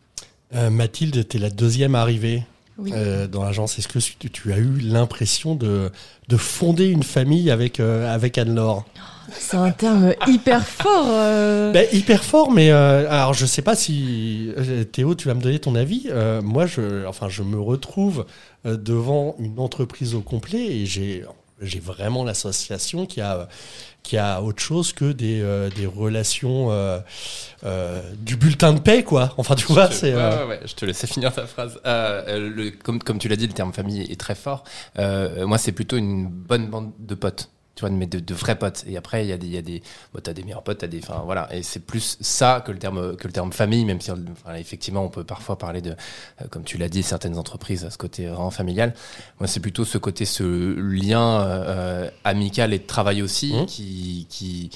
Mathilde, tu es la deuxième arrivée euh, dans l'agence. Est-ce que tu, as eu l'impression de, de, fonder une famille avec, euh, avec Anne-Laure? C'est un terme hyper fort. Euh. Ben, hyper fort, mais alors je sais pas si Théo, tu vas me donner ton avis. moi, je, enfin, je me retrouve devant une entreprise au complet et j'ai j'ai vraiment l'association qui a qui a autre chose que des, euh, des relations euh, euh, du bulletin de paix, quoi. Enfin, tu vois, c'est. Ouais, euh, ouais, ouais, je te laisse finir ta phrase. Euh, le, comme, comme tu l'as dit, le terme famille est très fort. Euh, moi, c'est plutôt une bonne bande de potes. Tu vois, mais de, de vrais potes. Et après, il y a des, il y a des, bon, t'as des meilleurs potes, t'as des, enfin, voilà. Et c'est plus ça que le terme, que le terme famille, même si, enfin, effectivement, on peut parfois parler de, euh, comme tu l'as dit, certaines entreprises, à ce côté vraiment familial. Moi, c'est plutôt ce côté, ce lien euh, amical et de travail aussi, Mhm. qui, qui,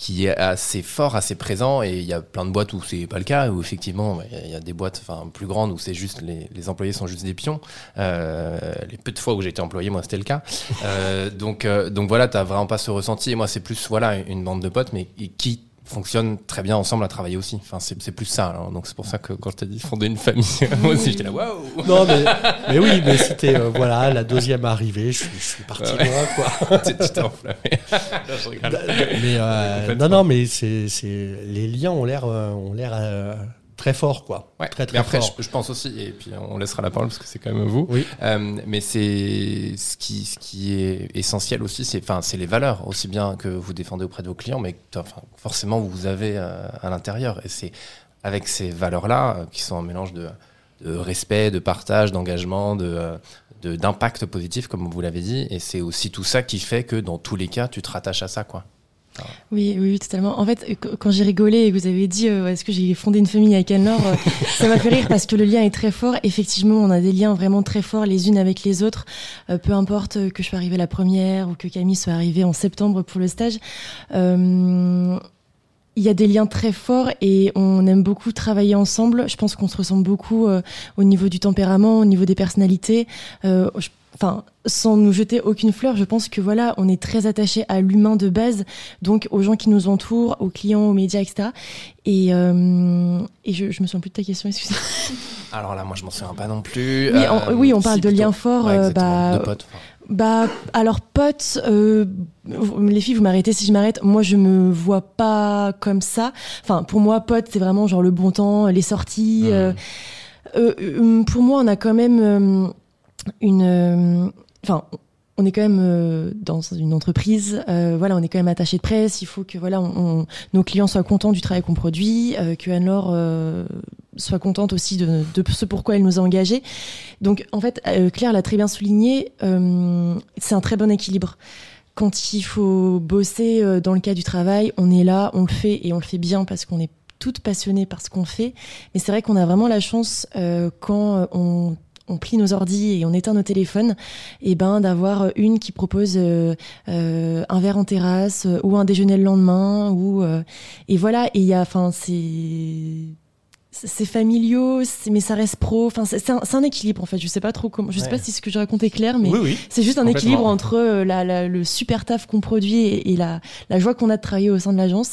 qui est assez fort, assez présent, et il y a plein de boîtes où c'est pas le cas, où effectivement il y a- des boîtes, enfin plus grandes où c'est juste les, les employés sont juste des pions. Euh, les peu de fois où j'ai été employé, moi c'était le cas. Euh, donc euh, donc voilà, t'as vraiment pas ce ressenti. Et moi c'est plus voilà une bande de potes, mais qui fonctionnent très bien ensemble à travailler aussi. Enfin c'est c'est plus ça. alors. Donc c'est pour ça que quand je t'ai dit fonder une famille, moi aussi j'étais là waouh. Non, mais, mais oui, mais c'était euh, voilà la deuxième arrivée. Je suis, je suis parti Ouais. loin, quoi. tu t'es enflammé. Là, je rigole. Mais euh, non, non, mais c'est, c'est les liens ont l'air, euh, ont l'air euh, très forts, quoi. Ouais. Très très mais après, forts. je, je pense aussi, et puis on laissera la parole parce que c'est quand même vous. Oui. Euh, mais c'est ce qui, ce qui est essentiel aussi, c'est, enfin, c'est les valeurs aussi bien que vous défendez auprès de vos clients, mais enfin, forcément vous avez euh, à l'intérieur. Et c'est avec ces valeurs-là euh, qui sont un mélange de, de respect, de partage, d'engagement, de, de- d'impact positif, comme vous l'avez dit. Et c'est aussi tout ça qui fait que dans tous les cas, tu te rattaches à ça, quoi. Oui, oui, oui, totalement. En fait, qu- quand j'ai rigolé et que vous avez dit euh, est-ce que j'ai fondé une famille avec Anne-Laure, euh, ça m'a fait rire parce que le lien est très fort. Effectivement, on a des liens vraiment très forts les unes avec les autres. Euh, peu importe que je sois arrivée la première ou que Camille soit arrivée en septembre pour le stage. Euh, il y a des liens très forts et on aime beaucoup travailler ensemble. Je pense qu'on se ressemble beaucoup euh, au niveau du tempérament, au niveau des personnalités. Euh, je- Enfin, sans nous jeter aucune fleur, je pense que voilà, on est très attaché à l'humain de base, donc aux gens qui nous entourent, aux clients, aux médias, etc. Et, euh, et je, je me souviens plus de ta question, excusez. Alors là, moi, je m'en souviens pas non plus. Oui, Euh, on, oui, on parle si, de plutôt. liens forts. Ouais, euh, bah, de potes. bah, alors potes, euh, les filles, vous m'arrêtez si je m'arrête. Moi, je me vois pas comme ça. Enfin, pour moi, potes, c'est vraiment genre le bon temps, les sorties. Euh, pour moi, on a quand même une. euh, Enfin. on est quand même euh, dans une entreprise, euh, voilà, on est quand même attaché de presse. Il faut que voilà, nos clients soient contents du travail qu'on produit, euh, que Anne-Laure soit contente aussi de, de ce pourquoi elle nous a engagés. Donc, en fait, Claire l'a très bien souligné, c'est un très bon équilibre. Quand il faut bosser dans le cas du travail, on est là, on le fait et on le fait bien parce qu'on est toutes passionnées par ce qu'on fait. Mais c'est vrai qu'on a vraiment la chance quand on on plie nos ordis et on éteint nos téléphones, et ben d'avoir une qui propose euh, euh, un verre en terrasse euh, ou un déjeuner le lendemain ou euh, et voilà et il y a enfin c'est c'est familiaux, mais ça reste pro. Enfin, c'est c'est un, un équilibre en fait. Je sais pas trop comment. Je sais Ouais. pas si ce que je raconte est clair, mais Oui, oui. c'est juste un équilibre entre euh, la, la- le super taf qu'on produit et, et la, la joie qu'on a de travailler au sein de l'agence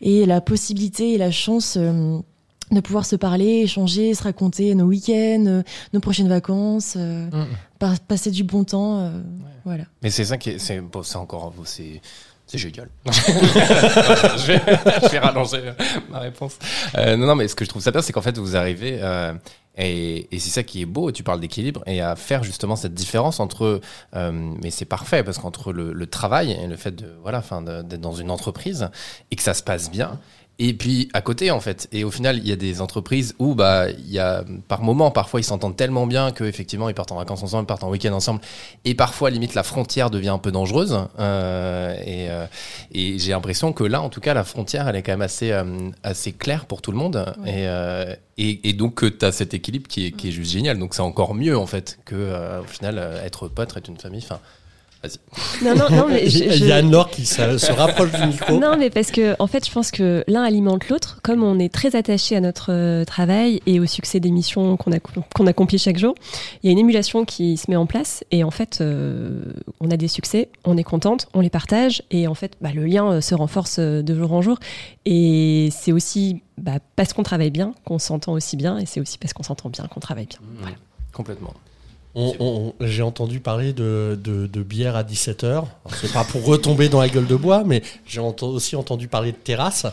et la possibilité et la chance euh, de pouvoir se parler, échanger, se raconter nos week-ends, euh, nos prochaines vacances, euh, Mhm. par- passer du bon temps. euh, Voilà. Mais c'est ça qui est, c'est, bon, c'est encore, c'est, c'est génial. je, vais, je vais rallonger ma réponse. Euh, non, non, mais ce que je trouve ça bien, c'est qu'en fait, vous arrivez, euh, et, et c'est ça qui est beau, et tu parles d'équilibre, et à faire justement cette différence entre, euh, mais c'est parfait, parce qu'entre le, le travail et le fait de, voilà, enfin, d'être dans une entreprise, et que ça se passe bien, et puis à côté en fait, et au final il y a des entreprises où bah il y a par moment parfois ils s'entendent tellement bien que effectivement ils partent en vacances ensemble, ils partent en week-end ensemble, et parfois limite la frontière devient un peu dangereuse. euh, et euh, et j'ai l'impression que là en tout cas la frontière elle est quand même assez euh, assez claire pour tout le monde. Et, euh, et et donc tu as cet équilibre qui est qui est juste génial. Donc c'est encore mieux en fait que euh, au final euh, être pote, être une famille. Enfin vas-y. Non, non, non, mais je- Il y a Anne-Laure qui se, se rapproche du micro. Non, mais parce que, en fait, je pense que l'un alimente l'autre. Comme on est très attaché à notre euh, travail et au succès des missions qu'on ac- qu'on accomplit chaque jour, il y a une émulation qui se met en place. Et en fait, euh, on a des succès, on est contente, on les partage. Et en fait, bah, le lien euh, se renforce de jour en jour. Et c'est aussi bah, parce qu'on travaille bien qu'on s'entend aussi bien. Et c'est aussi parce qu'on s'entend bien qu'on travaille bien. Voilà. Complètement. On- on- J'ai entendu parler de, de, de bière à 17h. C'est pas pour retomber dans la gueule de bois, mais j'ai ent- aussi entendu parler de terrasse.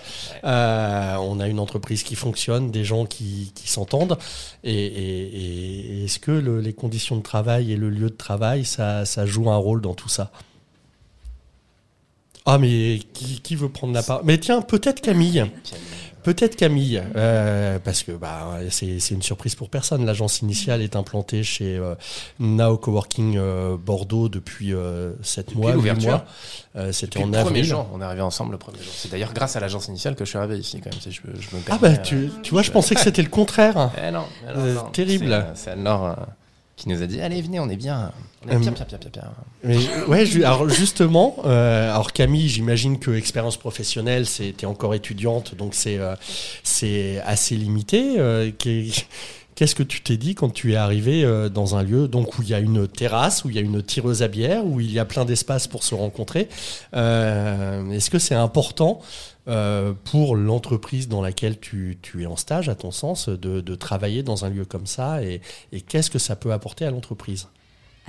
Euh, on a une entreprise qui fonctionne, des gens qui, qui s'entendent. Et, et- et- et est-ce que le- les conditions de travail et le lieu de travail, ça, ça joue un rôle dans tout ça? Ah, mais qui, qui veut prendre la parole? Mais tiens, peut-être Camille. Peut-être Camille, euh, parce que bah, c'est c'est une surprise pour personne. L'agence initiale est implantée chez euh, Now Coworking euh, Bordeaux depuis 7 mois, 8 l'ouverture. mois. Euh, C'était Depuis en le premier avril. jour, on est arrivé ensemble le premier jour. C'est d'ailleurs grâce à l'agence initiale que je suis arrivé ici, quand même, si je, je me Ah permets, bah tu, euh, tu vois, je pensais que c'était le contraire. Eh non, eh non, Euh, non. terrible. C'est, euh, C'est Anne-Laure euh, qui nous a dit Allez, venez, on est bien. On est bien, bien, bien, bien, bien. Mais ouais, ju- alors justement, euh, alors Camille, j'imagine que expérience professionnelle, c'était encore étudiante, donc c'est euh, c'est assez limité. Euh, qu'est- Qu'est-ce que tu t'es dit quand tu es arrivé dans un lieu donc où il y a une terrasse, où il y a une tireuse à bière, où il y a plein d'espace pour se rencontrer Est-ce que c'est important euh, pour l'entreprise dans laquelle tu, tu es en stage, à ton sens, de, de travailler dans un lieu comme ça Et, et qu'est-ce que ça peut apporter à l'entreprise?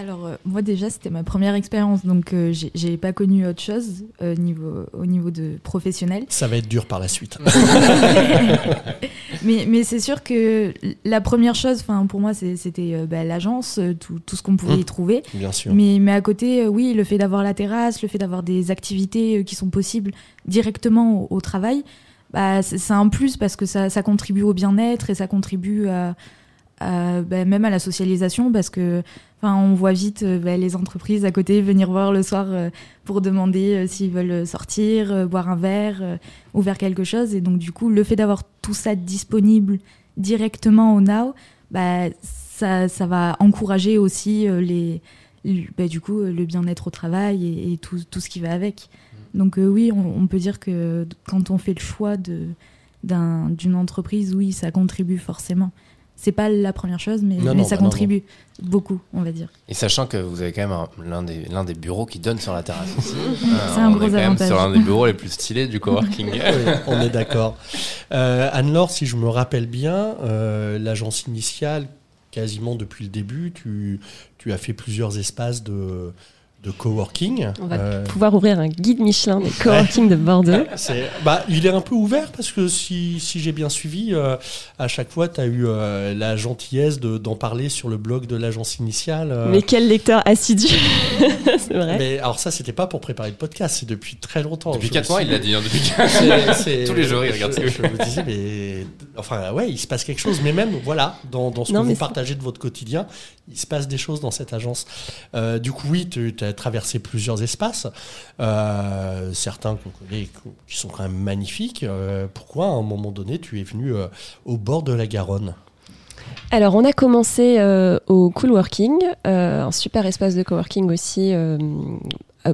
Alors, euh, moi, déjà, c'était ma première expérience, donc euh, j'ai- pas connu autre chose euh, niveau, au niveau de professionnel. Ça va être dur par la suite. mais mais c'est sûr que la première chose, enfin, pour moi, c'était euh, bah, l'agence, tout, tout ce qu'on pouvait Mmh. y trouver. Bien sûr. Mais, mais à côté, euh, oui, le fait d'avoir la terrasse, le fait d'avoir des activités euh, qui sont possibles directement au, au travail, bah, c'est c'est un plus parce que ça, ça contribue au bien-être et ça contribue à, à, bah, même à la socialisation parce que enfin, on voit vite euh, bah, les entreprises à côté venir voir le soir euh, pour demander euh, s'ils veulent sortir, boire un verre ou faire quelque chose. Et donc, du coup, le fait d'avoir tout ça disponible directement au Now, bah, ça, ça va encourager aussi les, le- bah, du coup, le bien-être au travail et, et tout, tout ce qui va avec. Donc euh, oui, on, on peut dire que quand on fait le choix d'une entreprise, oui, ça contribue forcément. C'est pas la première chose, mais, Non, mais non, ça bah non, contribue beaucoup, on va dire. Et sachant que vous avez quand même un- l'un des, l'un des bureaux qui donne sur la terrasse ici. C'est Euh, un on gros est quand même avantage. sur un des bureaux les plus stylés du coworking. Oui, on est d'accord. Euh, Anne-Laure, si je me rappelle bien, euh, l'agence initiale, quasiment depuis le début, tu, tu as fait plusieurs espaces de, de coworking. On va Euh, pouvoir ouvrir un guide Michelin des coworking de Bordeaux. c'est- bah, il est un peu ouvert parce que si, si j'ai bien suivi, euh, à chaque fois, tu as eu euh, la gentillesse de- d'en parler sur le blog de l'agence initiale. euh. Mais quel lecteur assidu C'est vrai. Mais alors ça, c'était pas pour préparer le podcast, c'est depuis très longtemps. Depuis Je 4 me mois, il l'a dit. hein, depuis quatre- C'est- c'est- Tous les jours, il regarde ça. je me disais, mais enfin, ouais, il se passe quelque chose. Mais même, voilà, dans, dans ce Non, que vous partagez de votre quotidien, il se passe des choses dans cette agence. Euh, du coup, oui, tu as traversé plusieurs espaces, euh, certains qu'on connaît, qui sont quand même magnifiques. Euh, pourquoi, à un moment donné, tu es venu euh, au bord de la Garonne? Alors, on a commencé au Cool Working, euh, un super espace de coworking aussi,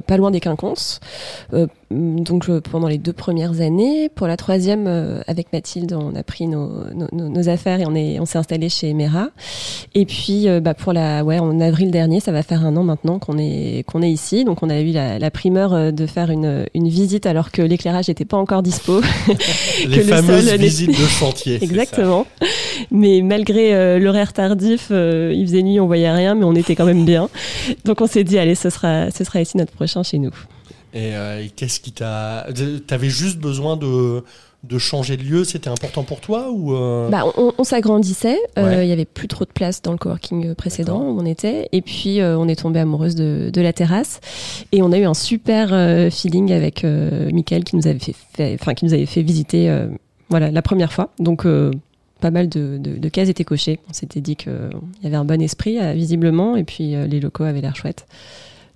pas loin des Quinconces. Euh, donc, euh, pendant les deux premières années. Pour la troisième, euh, avec Mathilde, on a pris nos, nos- nos- affaires et on est, on s'est installé chez Emera. Et puis, euh, bah, pour la, ouais, en avril dernier, ça va faire un an maintenant qu'on est, qu'on est ici. Donc, on a eu la, la primeur de faire une, une visite alors que l'éclairage n'était pas encore dispo. Les le fameuses sol n'est- visites de chantier. Exactement. Mais malgré euh, l'horaire tardif, euh, il faisait nuit, on voyait rien, mais on était quand même bien. Donc on s'est dit, allez, ce sera, ce sera ici notre prochain chez nous. Et, euh, et qu'est-ce qui t'a. T'avais juste besoin de, de changer de lieu C'était important pour toi ou euh, Bah, on on s'agrandissait, euh, Ouais. il y avait plus trop de place dans le coworking précédent où on était, et puis euh, on est tombé amoureuse de, de la terrasse, et on a eu un super feeling avec Mickaël qui nous avait fait, enfin qui nous avait fait visiter, voilà, la première fois. Donc pas mal de, de- de cases étaient cochées. On s'était dit qu'il y avait un bon esprit visiblement, et puis les locaux avaient l'air chouettes.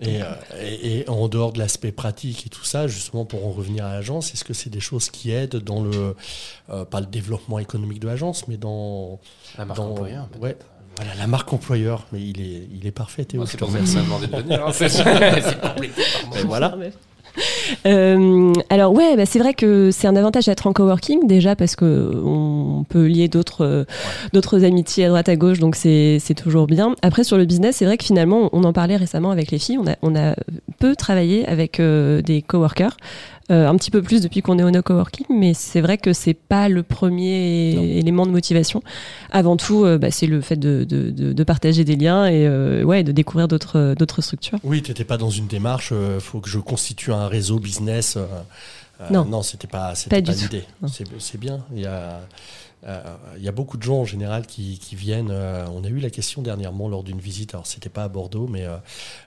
Et, euh, et- et en dehors de l'aspect pratique et tout ça, justement pour en revenir à l'agence, est-ce que c'est des choses qui aident dans le, euh, pas le développement économique de l'agence, mais dans, La marque dans employeur. ouais, voilà, la marque employeur. Mais il est, il est parfait, Théo. Moi, je c'est te pour ça demandé de venir. hein, c'est moi. Et voilà. Euh, alors ouais, bah, c'est vrai que c'est un avantage d'être en coworking déjà parce que on peut lier d'autres euh, amitiés à droite à gauche, donc c'est toujours bien. Après sur le business, c'est vrai que finalement, on en parlait récemment avec les filles, on a a peu travaillé avec euh, des coworkers. Euh, un petit peu plus depuis qu'on est au no coworking, mais c'est vrai que c'est pas le premier Non. élément de motivation. Avant tout, euh, bah, c'est le fait de, de, de, de partager des liens et euh, ouais, de découvrir d'autres d'autres structures. Oui, t'étais pas dans une démarche. Il faut que je constitue un réseau business. Non. non, c'était pas, c'était Pas pas, du tout. l'idée. C'est bien. Il y a, euh, il y a beaucoup de gens en général qui, qui viennent. euh, on a eu la question dernièrement lors d'une visite. Alors c'était pas à Bordeaux, mais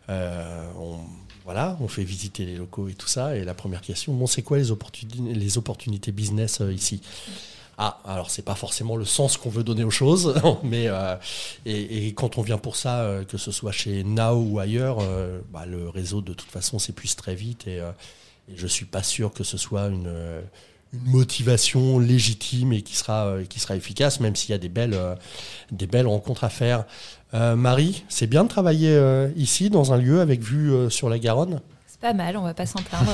euh, on- voilà, on fait visiter les locaux et tout ça. Et la première question, bon, c'est quoi les, opportunités, business euh, ici? Ah, alors c'est pas forcément le sens qu'on veut donner aux choses, mais euh, et, quand on vient pour ça, euh, que ce soit chez Now ou ailleurs, bah, le réseau de toute façon s'épuise très vite et, et, je suis pas sûr que ce soit une, motivation légitime et qui sera efficace, même s'il y a des belles rencontres à faire. Euh, Marie, c'est bien de travailler euh, ici, dans un lieu avec vue euh, sur la Garonne? C'est pas mal, on va pas s'en plaindre.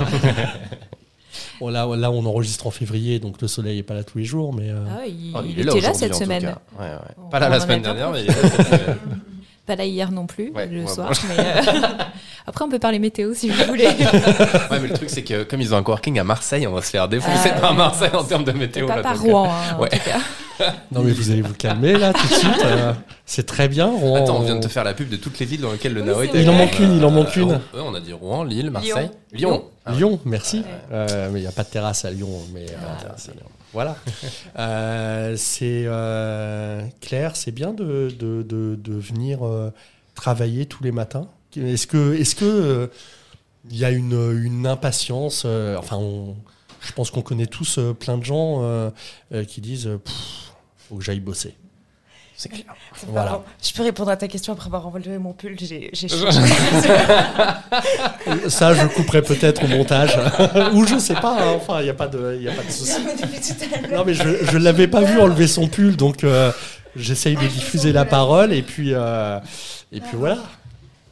là, on enregistre en février, donc le soleil n'est pas là tous les jours. Mais, ah, il, oh, était là, cette semaine. pas là la semaine dernière, mais il est là cette semaine. Pas là hier non plus, le soir. Après, on peut parler météo si vous voulez. ouais, mais le truc, c'est que comme ils ont un coworking à Marseille, on va se faire défoncer ah, par Marseille en termes de météo. Pas par Rouen, hein, en tout cas. Non, mais vous allez vous calmer là tout de suite. Euh, c'est très bien. Rouen, Attends, on vient de te faire la pub de toutes les villes dans lesquelles le Nao est. Il en manque une, il en manque une. on a dit Rouen, Lille, Marseille. Lyon. Lyon, ah merci. Euh, mais il n'y a pas de terrasse à Lyon. Mais, euh, voilà. c'est Claire, c'est bien de, de, de, de venir travailler tous les matins? Est-ce que, est-ce que il euh, y a une, une impatience euh, Enfin, je pense qu'on connaît tous euh, plein de gens qui disent faut que j'aille bosser. C'est clair. Voilà. Je peux répondre à ta question après avoir enlevé mon pull. J'ai, Ça, je couperai peut-être au montage. Ou je sais pas. Hein. Enfin, il n'y a pas de, y a pas de souci. Non, mais je ne l'avais pas vu enlever son pull, donc j'essaye de diffuser la parole et puis, et puis voilà.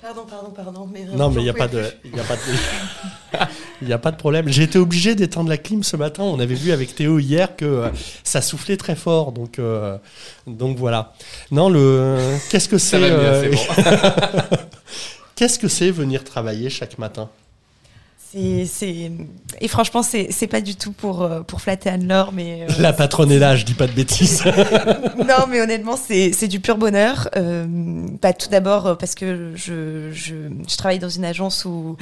Pardon, pardon, pardon. Mais non, mais il n'y a, pas de, y a, pas de, y a pas de problème. J'ai été obligé d'éteindre la clim ce matin. On avait vu avec Théo hier que euh, ça soufflait très fort. Donc, euh, donc voilà. Non, le. Qu'est-ce que c'est euh, Qu'est-ce que c'est venir travailler chaque matin? C'est, Et franchement, c'est, c'est pas du tout pour, euh, pour flatter Anne-Laure, mais... Euh, La patronne est là, je dis pas de bêtises. non, mais honnêtement, c'est, c'est du pur bonheur. Euh, pas tout d'abord parce que je, je, je, travaille dans une agence où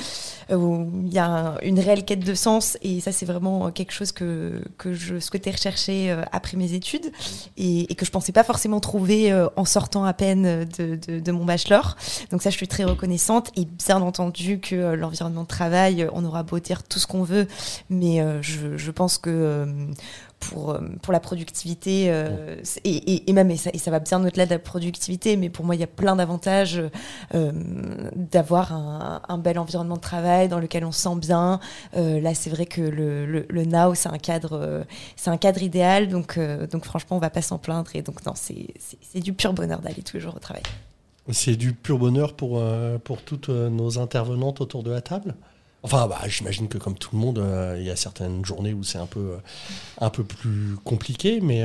où il y a une réelle quête de sens, et ça, c'est vraiment quelque chose que, que je souhaitais rechercher après mes études, et, et que je pensais pas forcément trouver en sortant à peine de, de, de mon bachelor. Donc ça, je suis très reconnaissante, et bien entendu que l'environnement de travail on aura beau dire tout ce qu'on veut, mais euh, je, pense que euh, pour, euh, pour la productivité, et, même, et ça, et ça va bien au-delà de la productivité, mais pour moi, il y a plein d'avantages d'avoir un, bel environnement de travail dans lequel on se sent bien. là, c'est vrai que le, le, Now, c'est un cadre, c'est un cadre idéal, donc, donc franchement, on va pas s'en plaindre. Et donc, non, c'est du pur bonheur d'aller tous les jours au travail. C'est du pur bonheur pour, pour toutes nos intervenantes autour de la table? Enfin, bah, j'imagine que comme tout le monde, euh, il y a certaines journées où c'est un peu, euh, un peu plus compliqué, mais.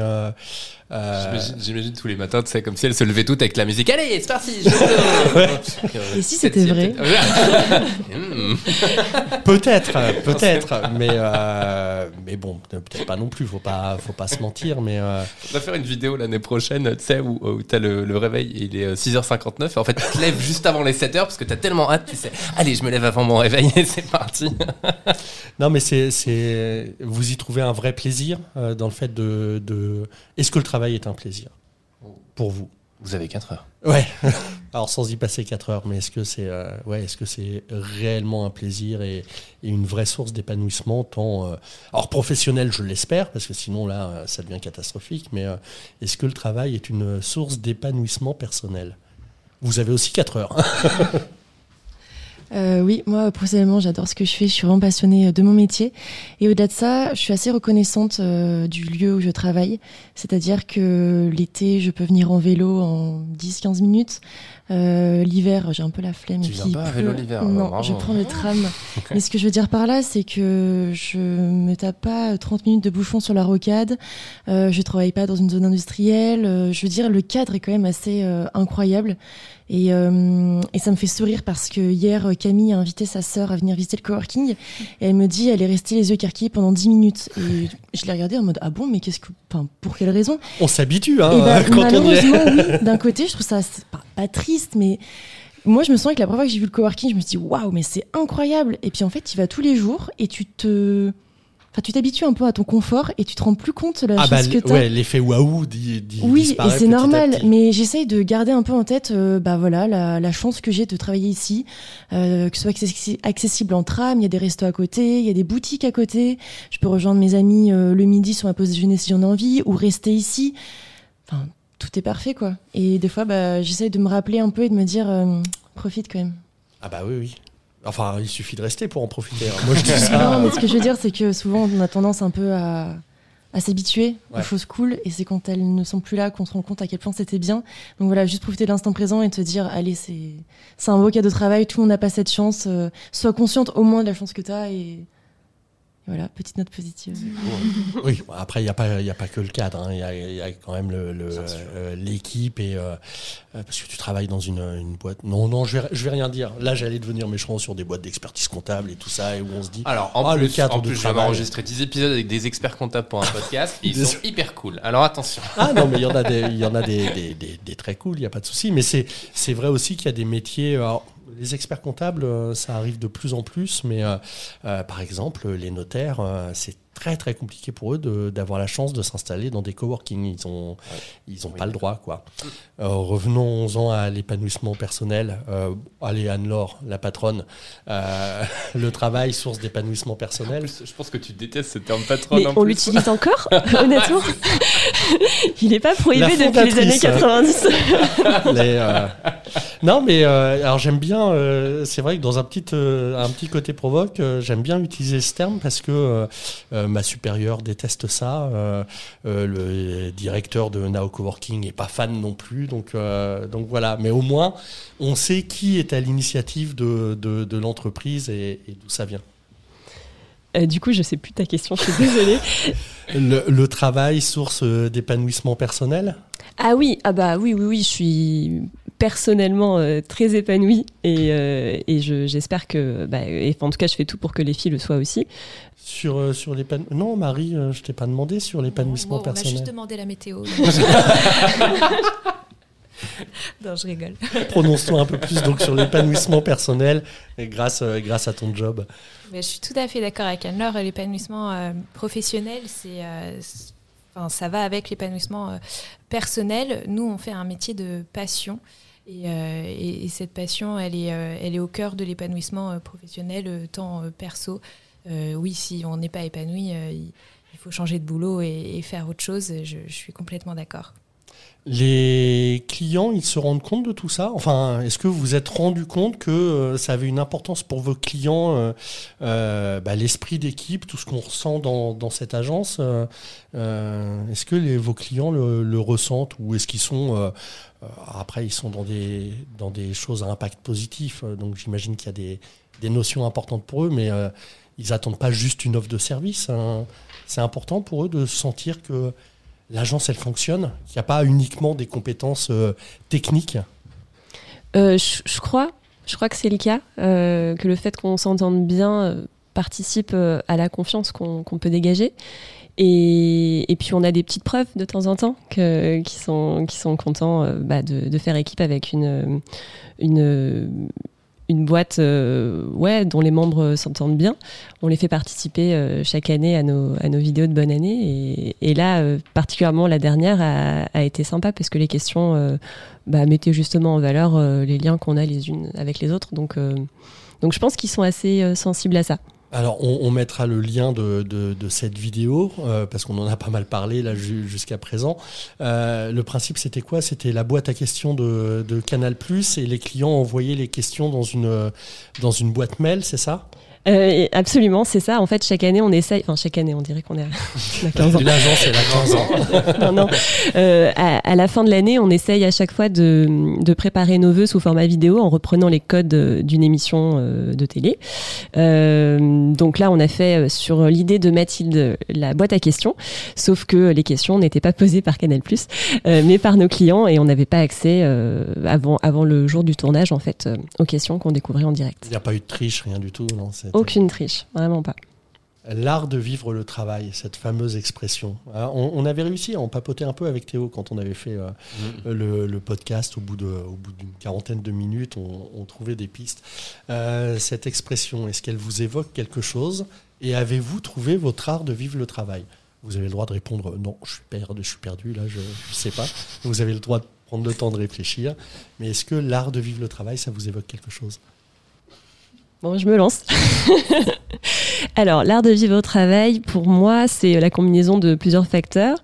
Euh, j'imagine tous les matins, tu sais, comme si elle se levait toute avec la musique. Allez, c'est parti Et si c'était vrai Peut-être, peut-être, mais, mais bon, peut-être pas non plus, faut pas, faut pas se mentir, mais. On va faire une vidéo l'année prochaine, tu sais, où, où tu as le, réveil, il est 6h59, et en fait, tu te lèves juste avant les 7h parce que tu as tellement hâte, tu sais, allez, je me lève avant mon réveil, c'est parti. non, mais c'est, vous y trouvez un vrai plaisir euh, dans le fait de, de... Est-ce que le travail est un plaisir pour vous Vous avez 4 heures. Ouais. Alors sans y passer 4 heures, mais est-ce que c'est, euh, ouais, est-ce que c'est réellement un plaisir et, une vraie source d'épanouissement tant, euh, alors professionnel, je l'espère, parce que sinon là, ça devient catastrophique. Mais est-ce que le travail est une source d'épanouissement personnel? Vous avez aussi 4 heures. Euh, oui, moi personnellement, j'adore ce que je fais. Je suis vraiment passionnée euh, de mon métier. Et au-delà de ça, je suis assez reconnaissante euh, du lieu où je travaille. C'est-à-dire que l'été, je peux venir en vélo en 10-15 minutes. Euh, l'hiver, j'ai un peu la flemme. Tu viens pas à vélo l'hiver Non, je prends le tram. Mais ce que je veux dire par là, c'est que je me tape pas 30 minutes de bouchon sur la rocade. Euh, je travaille pas dans une zone industrielle. Euh, je veux dire, le cadre est quand même assez euh, incroyable. Et, et, ça me fait sourire parce que hier, Camille a invité sa sœur à venir visiter le coworking. Et elle me dit, elle est restée les yeux carquillés pendant 10 minutes. Et je l'ai regardée en mode, ah bon, mais qu'est-ce que, enfin, pour quelle raison? On s'habitue, hein, bah, quand malheureusement, on oui. D'un côté, je trouve ça pas, pas triste, mais moi, je me sens que la première fois que j'ai vu le coworking, je me suis dit waouh, mais c'est incroyable. Et puis en fait, tu vas tous les jours et tu te Enfin, tu t'habitues un peu à ton confort et tu te rends plus compte de la Ah chose bah que l- t'as. ouais, l'effet waouh di- di- Oui, et c'est normal, mais j'essaye de garder un peu en tête, euh, bah voilà, la, la chance que j'ai de travailler ici, euh, que ce soit accessi- accessible en tram, il y a des restos à côté, il y a des boutiques à côté, je peux rejoindre mes amis euh, le midi sur ma pause déjeuner si j'en ai envie, ou rester ici. Enfin, tout est parfait, quoi. Et des fois, bah, j'essaye de me rappeler un peu et de me dire, profite quand même. Ah bah oui, oui. Enfin, il suffit de rester pour en profiter. hein. Moi, je dis ça. Non, mais ce que je veux dire, c'est que souvent, on a tendance un peu à, à s'habituer aux choses cool, et c'est quand elles ne sont plus là qu'on se rend compte à quel point c'était bien. Donc voilà, juste profiter de l'instant présent et te dire, allez, c'est c'est un beau cas de travail, tout le monde n'a pas cette chance. euh, sois consciente au moins de la chance que tu as, et voilà, petite note positive. Oui, bon, après, il n'y a, pas- il y a pas que le cadre. hein. Il y, a, il y a quand même le- le, sûr. euh, l'équipe et euh, euh, parce que tu travailles dans une, une boîte. Non, non, je vais, je vais rien dire. Là, j'allais devenir méchant sur des boîtes d'expertise comptable et tout ça, et où on se dit. Alors, en Ah, le cadre en de plus je viens travail. d'enregistrer 10 épisodes avec des experts comptables pour un podcast. et ils sont hyper cool. Alors attention. Ah non, mais il y en a des, il y en a des, des, des- des très cool, il n'y a pas de souci. Mais c'est, c'est vrai aussi qu'il y a des métiers. alors, les experts comptables, euh, ça arrive de plus en plus, mais euh, euh, par exemple, les notaires, c'est très très compliqué pour eux de- d'avoir la chance de s'installer dans des coworking. Ils ont, ils ont Oui. pas le droit, quoi. Euh, revenons-en à l'épanouissement personnel. Euh, allez, Anne-Laure, la patronne, euh, le travail, source d'épanouissement En personnel. plus, je pense que tu détestes ce terme patron. Mais en on l'utilise encore, honnêtement? Il n'est pas prohibé depuis les années fondatrice. 90. Les, euh, Non, mais euh, alors j'aime bien. euh, c'est vrai que dans un petit euh, un petit côté provoque, euh, j'aime bien utiliser ce terme parce que euh, ma supérieure déteste ça. euh, euh, le directeur de Nao Coworking n'est pas fan non plus, donc donc voilà. Mais au moins, on sait qui est à l'initiative de, de, de l'entreprise et, et d'où ça vient. Euh, du coup, je sais plus ta question, je suis désolée. Le, le travail, source d'épanouissement personnel? Ah oui, ah bah oui, oui, oui, je suis personnellement euh, très épanouie et, euh, et je- j'espère que, bah, et, en tout cas, je fais tout pour que les filles le soient aussi. Sur, euh, sur l'épanouissement. Non, Marie, euh, je t'ai pas demandé sur l'épanouissement Moi, On m'a personnel. juste demandé la météo. non, je rigole. Prononce-toi un peu plus donc sur l'épanouissement personnel et grâce, euh, grâce à ton job. Mais je suis tout à fait d'accord avec Anne-Laure. L'épanouissement euh, professionnel, c'est, euh, c'est- enfin, ça va avec l'épanouissement euh, personnel. Nous, on fait un métier de passion. Et, euh, et- et cette passion, elle est, euh, elle est au cœur de l'épanouissement euh, professionnel, tant perso. Oui, si on n'est pas épanoui, il, faut changer de boulot et, faire autre chose. Je, suis complètement d'accord. Les clients, ils se rendent compte de tout ça? Enfin, est-ce que vous vous êtes rendu compte que ça avait une importance pour vos clients, bah, l'esprit d'équipe, tout ce qu'on ressent dans, cette agence? Est-ce que vos clients le, le ressentent ou est-ce qu'ils sont... euh, après, ils sont dans des, dans des choses à impact positif, euh, donc j'imagine qu'il y a des, des notions importantes pour eux, mais euh, ils attendent pas juste une offre de service. hein. C'est important pour eux de sentir que l'agence, elle fonctionne, qu'il n'y a pas uniquement des compétences techniques. Je, crois, je crois que c'est le cas, que le fait qu'on s'entende bien participe à la confiance qu'on peut dégager. Et, puis on a des petites preuves de temps en temps qui, sont, qui sont contents euh, bah, de, faire équipe avec une, une, une boîte euh, ouais, dont les membres s'entendent bien. On les fait participer euh, chaque année à nos, à nos vidéos de bonne année. Et, là, euh, particulièrement la dernière a, été sympa parce que les questions euh, bah, mettaient justement en valeur euh, les liens qu'on a les unes avec les autres. Donc, euh, donc je pense qu'ils sont assez euh, sensibles à ça. Alors, on, mettra le lien de, de- cette vidéo, euh, parce qu'on en a pas mal parlé là ju- jusqu'à présent. Euh, le principe, c'était quoi? C'était la boîte à questions de, de Canal+, et les clients envoyaient les questions dans une, dans une boîte mail, c'est ça? Euh, absolument, c'est ça. En fait, chaque année, on essaye. Enfin, chaque année, on dirait qu'on est à, on a 15 ans. L'agence, elle a 15 ans. non, non. Euh, à, à la fin de l'année, on essaye à chaque fois de, de préparer nos vœux sous format vidéo en reprenant les codes euh, d'une émission euh, de télé. Euh, donc là, on a fait euh, sur l'idée de Mathilde la boîte à questions, sauf que les questions n'étaient pas posées par Canal+, mais par nos clients et on n'avait pas accès euh, avant, avant le jour du tournage en fait aux questions qu'on découvrait en direct. Il n'y a pas eu de triche, rien du tout. Non, Aucune triche, vraiment pas. L'art de vivre le travail, cette fameuse expression. On, avait réussi à en papoter un peu avec Théo quand on avait fait euh, mm. le, podcast. Au bout d'une quarantaine de minutes, on, trouvait des pistes. Euh, cette expression, est-ce qu'elle vous évoque quelque chose? Et avez-vous trouvé votre art de vivre le travail? Vous avez le droit de répondre non, je suis perdu, je suis perdu là, je ne sais pas. Vous avez le droit de prendre le temps de réfléchir. Mais est-ce que l'art de vivre le travail, ça vous évoque quelque chose? Bon, je me lance. Alors, l'art de vivre au travail, pour moi, c'est la combinaison de plusieurs facteurs.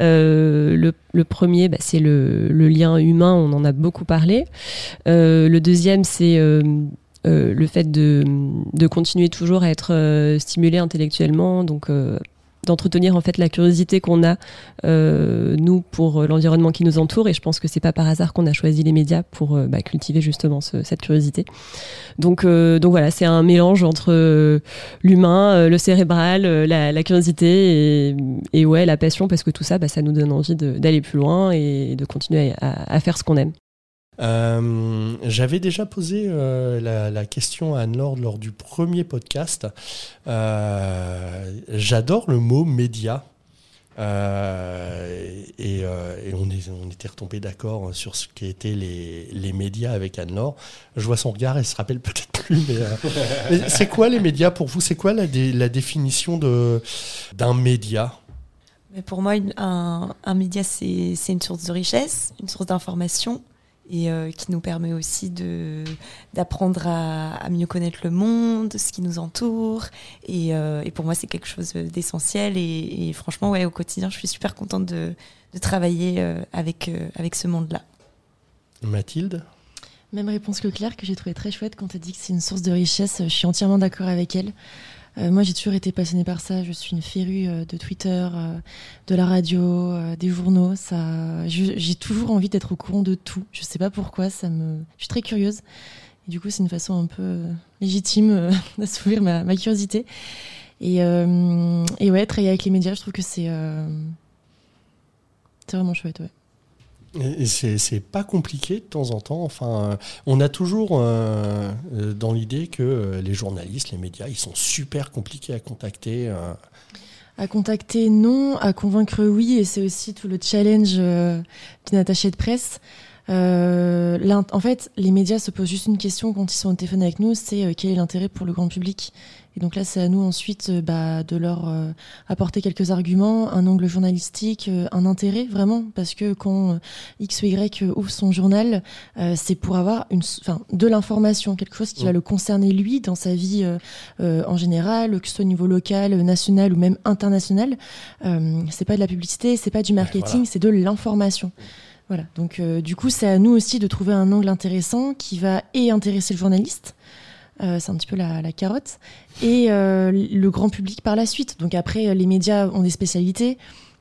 Euh, le, premier, bah, c'est le, lien humain, on en a beaucoup parlé. Euh, le deuxième, c'est euh, le fait de, de, continuer toujours à être stimulé intellectuellement, donc d'entretenir en fait la curiosité qu'on a euh, nous pour l'environnement qui nous entoure. Et je pense que c'est pas par hasard qu'on a choisi les médias pour euh, bah, cultiver justement cette curiosité. Donc euh, donc voilà c'est un mélange entre l'humain le cérébral la, curiosité et, et, ouais la passion parce que tout ça bah, ça nous donne envie d'aller plus loin et de continuer à faire ce qu'on aime euh, j'avais déjà posé euh, la, question à Anne-Laure lors du premier podcast. Euh, j'adore le mot média. Et, on, était retombé d'accord sur ce qu'étaient les, les médias avec Anne-Laure. Je vois son regard, elle se rappelle peut-être plus. Mais, c'est quoi les médias pour vous? C'est quoi la, la définition d'un média? Pour moi, un média, c'est une source de richesse, une source d'information, et euh, qui nous permet aussi de d'apprendre à, mieux connaître le monde, ce qui nous entoure. Et, euh, et pour moi, c'est quelque chose d'essentiel. Et, franchement, ouais, au quotidien, je suis super contente de, de travailler euh, avec, avec ce monde-là. Mathilde? Même réponse que Claire, que j'ai trouvé très chouette quand elle dit que c'est une source de richesse. Je suis entièrement d'accord avec elle. Euh, moi, j'ai toujours été passionnée par ça. Je suis une férue euh, de Twitter, euh, de la radio, des journaux. Ça, j'ai toujours envie d'être au courant de tout. Je sais pas pourquoi. Ça me, je suis très curieuse. Et du coup, c'est une façon un peu légitime d'assouvir ma, curiosité. Et, et ouais, travailler avec les médias, je trouve que c'est c'est vraiment chouette. Ouais. C'est pas compliqué de temps en temps. Enfin, on a toujours euh, euh, dans l'idée que euh, les journalistes, les médias, ils sont super compliqués à contacter. À contacter, non. À convaincre, oui. Et c'est aussi tout le challenge d'une attachée de presse. en fait, les médias se posent juste une question quand ils sont au téléphone avec nous, c'est quel est l'intérêt pour le grand public? Et donc là, c'est à nous ensuite euh, bah, de leur euh, apporter quelques arguments, un angle journalistique, euh, un intérêt vraiment, parce que quand X ou Y ouvre son journal, c'est pour avoir une, de l'information, quelque chose qui va le concerner lui dans sa vie en général, que ce soit au niveau local, national ou même international. c'est pas de la publicité, c'est pas du marketing, c'est de l'information. Voilà. Donc du coup, c'est à nous aussi de trouver un angle intéressant qui va et intéresser le journaliste euh, c'est un petit peu la, carotte. Et euh, le grand public par la suite. Donc après, les médias ont des spécialités.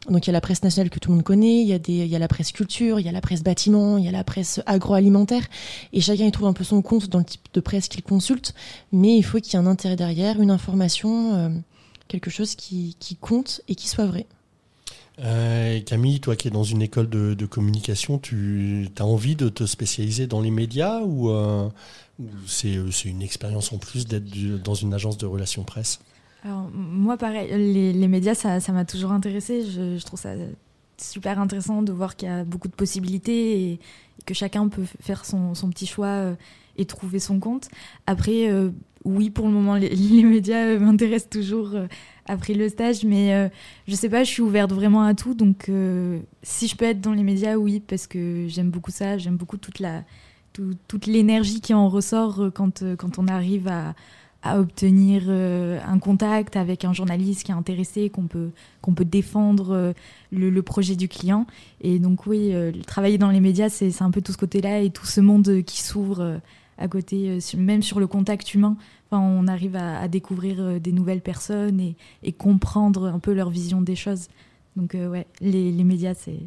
Donc il y a la presse nationale que tout le monde connaît, il y, a y a la presse culture, il y a la presse bâtiment, il y a la presse agroalimentaire. Et chacun y trouve un peu son compte dans le type de presse qu'il consulte. Mais il faut qu'il y ait un intérêt derrière, une information, euh, quelque chose qui, qui, compte et qui soit vrai. Camille, toi qui es dans une école de, communication, tu as envie de te spécialiser dans les médias ou c'est une expérience en plus d'être dans une agence de relations presse Alors, Moi, pareil, les, médias, ça m'a toujours intéressé. Je, trouve ça super intéressant de voir qu'il y a beaucoup de possibilités et, que chacun peut faire son, petit choix euh, et trouver son compte. Après, euh, oui, pour le moment, les, médias m'intéressent toujours après le stage, mais je sais pas, je suis ouverte vraiment à tout. Donc, si je peux être dans les médias, oui, parce que j'aime beaucoup ça, j'aime beaucoup toute la toute l'énergie qui en ressort euh, quand, euh, quand on arrive à, obtenir euh, un contact avec un journaliste qui est intéressé, qu'on peut, qu'on peut défendre le, projet du client. Et donc oui, travailler dans les médias, c'est un peu tout ce côté-là et tout ce monde qui s'ouvre à côté, même sur le contact humain. Enfin, on arrive à, découvrir des nouvelles personnes et, comprendre un peu leur vision des choses. Donc ouais, les médias, c'est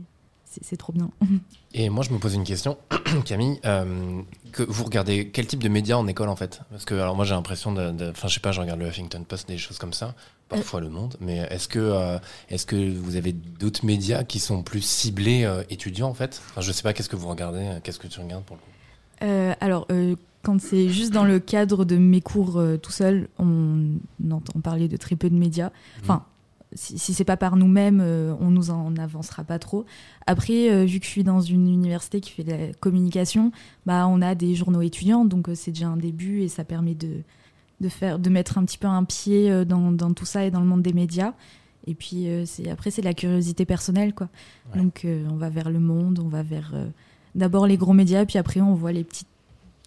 c'est trop bien. Et moi, je me pose une question, Camille. Euh, que vous regardez quel type de médias en école en fait? Parce que alors moi, j'ai l'impression de, enfin, je sais pas, je regarde le Huffington Post, des choses comme ça, parfois Le Monde. Mais est-ce que, euh, est-ce que vous avez d'autres médias qui sont plus ciblés euh, étudiants en fait? Enfin, Je sais pas, qu'est-ce que vous regardez Qu'est-ce que tu regardes pour le coup? Alors quand c'est juste dans le cadre de mes cours euh, tout seul, on entend parler de très peu de médias. Enfin, si, si c'est pas par nous-mêmes, euh, on nous en avancera pas trop. Après, euh, vu que je suis dans une université qui fait de la communication, bah on a des journaux étudiants, donc euh, c'est déjà un début et ça permet de de faire, de mettre un petit peu un pied euh, dans, dans tout ça et dans le monde des médias. Et puis c'est après c'est de la curiosité personnelle quoi. Ouais. Donc on va vers le monde, on va vers d'abord les gros médias, puis après on voit les petits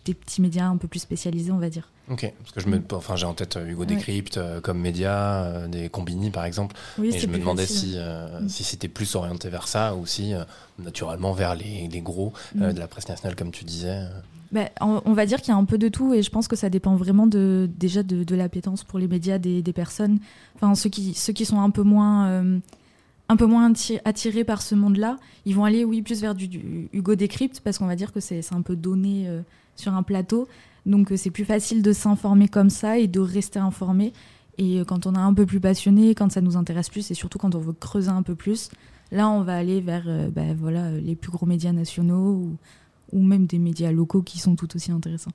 des petits médias un peu plus spécialisés, on va dire. Ok, parce que je me, enfin, j'ai en tête euh, Hugo Ouais. Décrypte euh, comme média, euh, des Combini par exemple, Oui, et je me demandais facile. si, euh, Mm. si c'était plus orienté vers ça ou si naturellement vers les, les gros Mm. de la presse nationale comme tu disais. Ben, on, on va dire qu'il y a un peu de tout et je pense que ça dépend vraiment de, déjà de, de l'appétence pour les médias des, des personnes. Enfin, ceux qui, ceux qui sont un peu moins, un peu moins atti- attirés par ce monde-là, ils vont aller, oui, plus vers du, Hugo Décrypte parce qu'on va dire que c'est un peu donné euh, sur un plateau. Donc euh, c'est plus facile de s'informer comme ça et de rester informé. Et euh, quand on est un peu plus passionné, quand ça nous intéresse plus et surtout quand on veut creuser un peu plus, là on va aller vers voilà, les plus gros médias nationaux ou même des médias locaux qui sont tout aussi intéressants.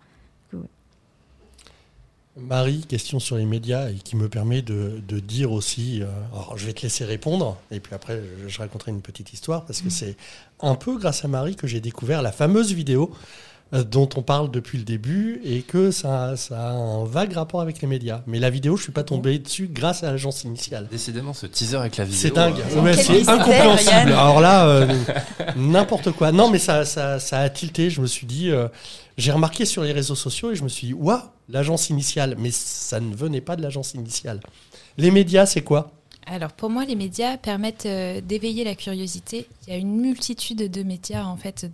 Marie, question sur les médias et qui me permet de, de dire aussi, euh, alors je vais te laisser répondre et puis après je, je raconterai une petite histoire parce que c'est un peu grâce à Marie que j'ai découvert la fameuse vidéo euh, dont on parle depuis le début et que ça, ça a un vague rapport avec les médias. Mais la vidéo, je suis pas tombé dessus grâce à l'agence initiale. Décidément, ce teaser avec la vidéo. C'est dingue, euh, c'est incompréhensible. Alors là, euh, n'importe quoi. Non, mais ça, ça, ça a tilté. Je me suis dit, euh, j'ai remarqué sur les réseaux sociaux et je me suis dit, waouh, l'agence initiale. Mais ça ne venait pas de l'agence initiale. Les médias, c'est quoi? Alors pour moi, les médias permettent euh, d'éveiller la curiosité. Il y a une multitude de médias en fait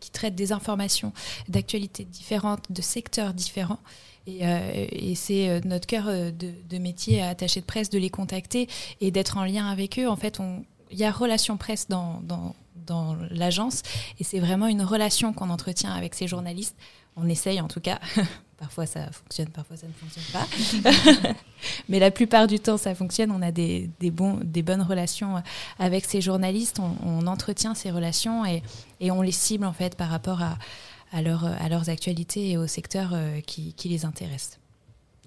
qui traitent des informations, d'actualités différentes, de secteurs différents. Et, euh, c'est euh, notre cœur de, métier attaché de presse de les contacter et d'être en lien avec eux. En fait, il y a relation presse dans, dans l'agence et c'est vraiment une relation qu'on entretient avec ces journalistes. On essaye en tout cas. parfois ça fonctionne, parfois ça ne fonctionne pas. Mais la plupart du temps, ça fonctionne. On a des, bonnes relations avec ces journalistes. On, entretient ces relations et, on les cible en fait par rapport à, à, leur, à leurs actualités et aux secteurs euh, qui, les intéressent.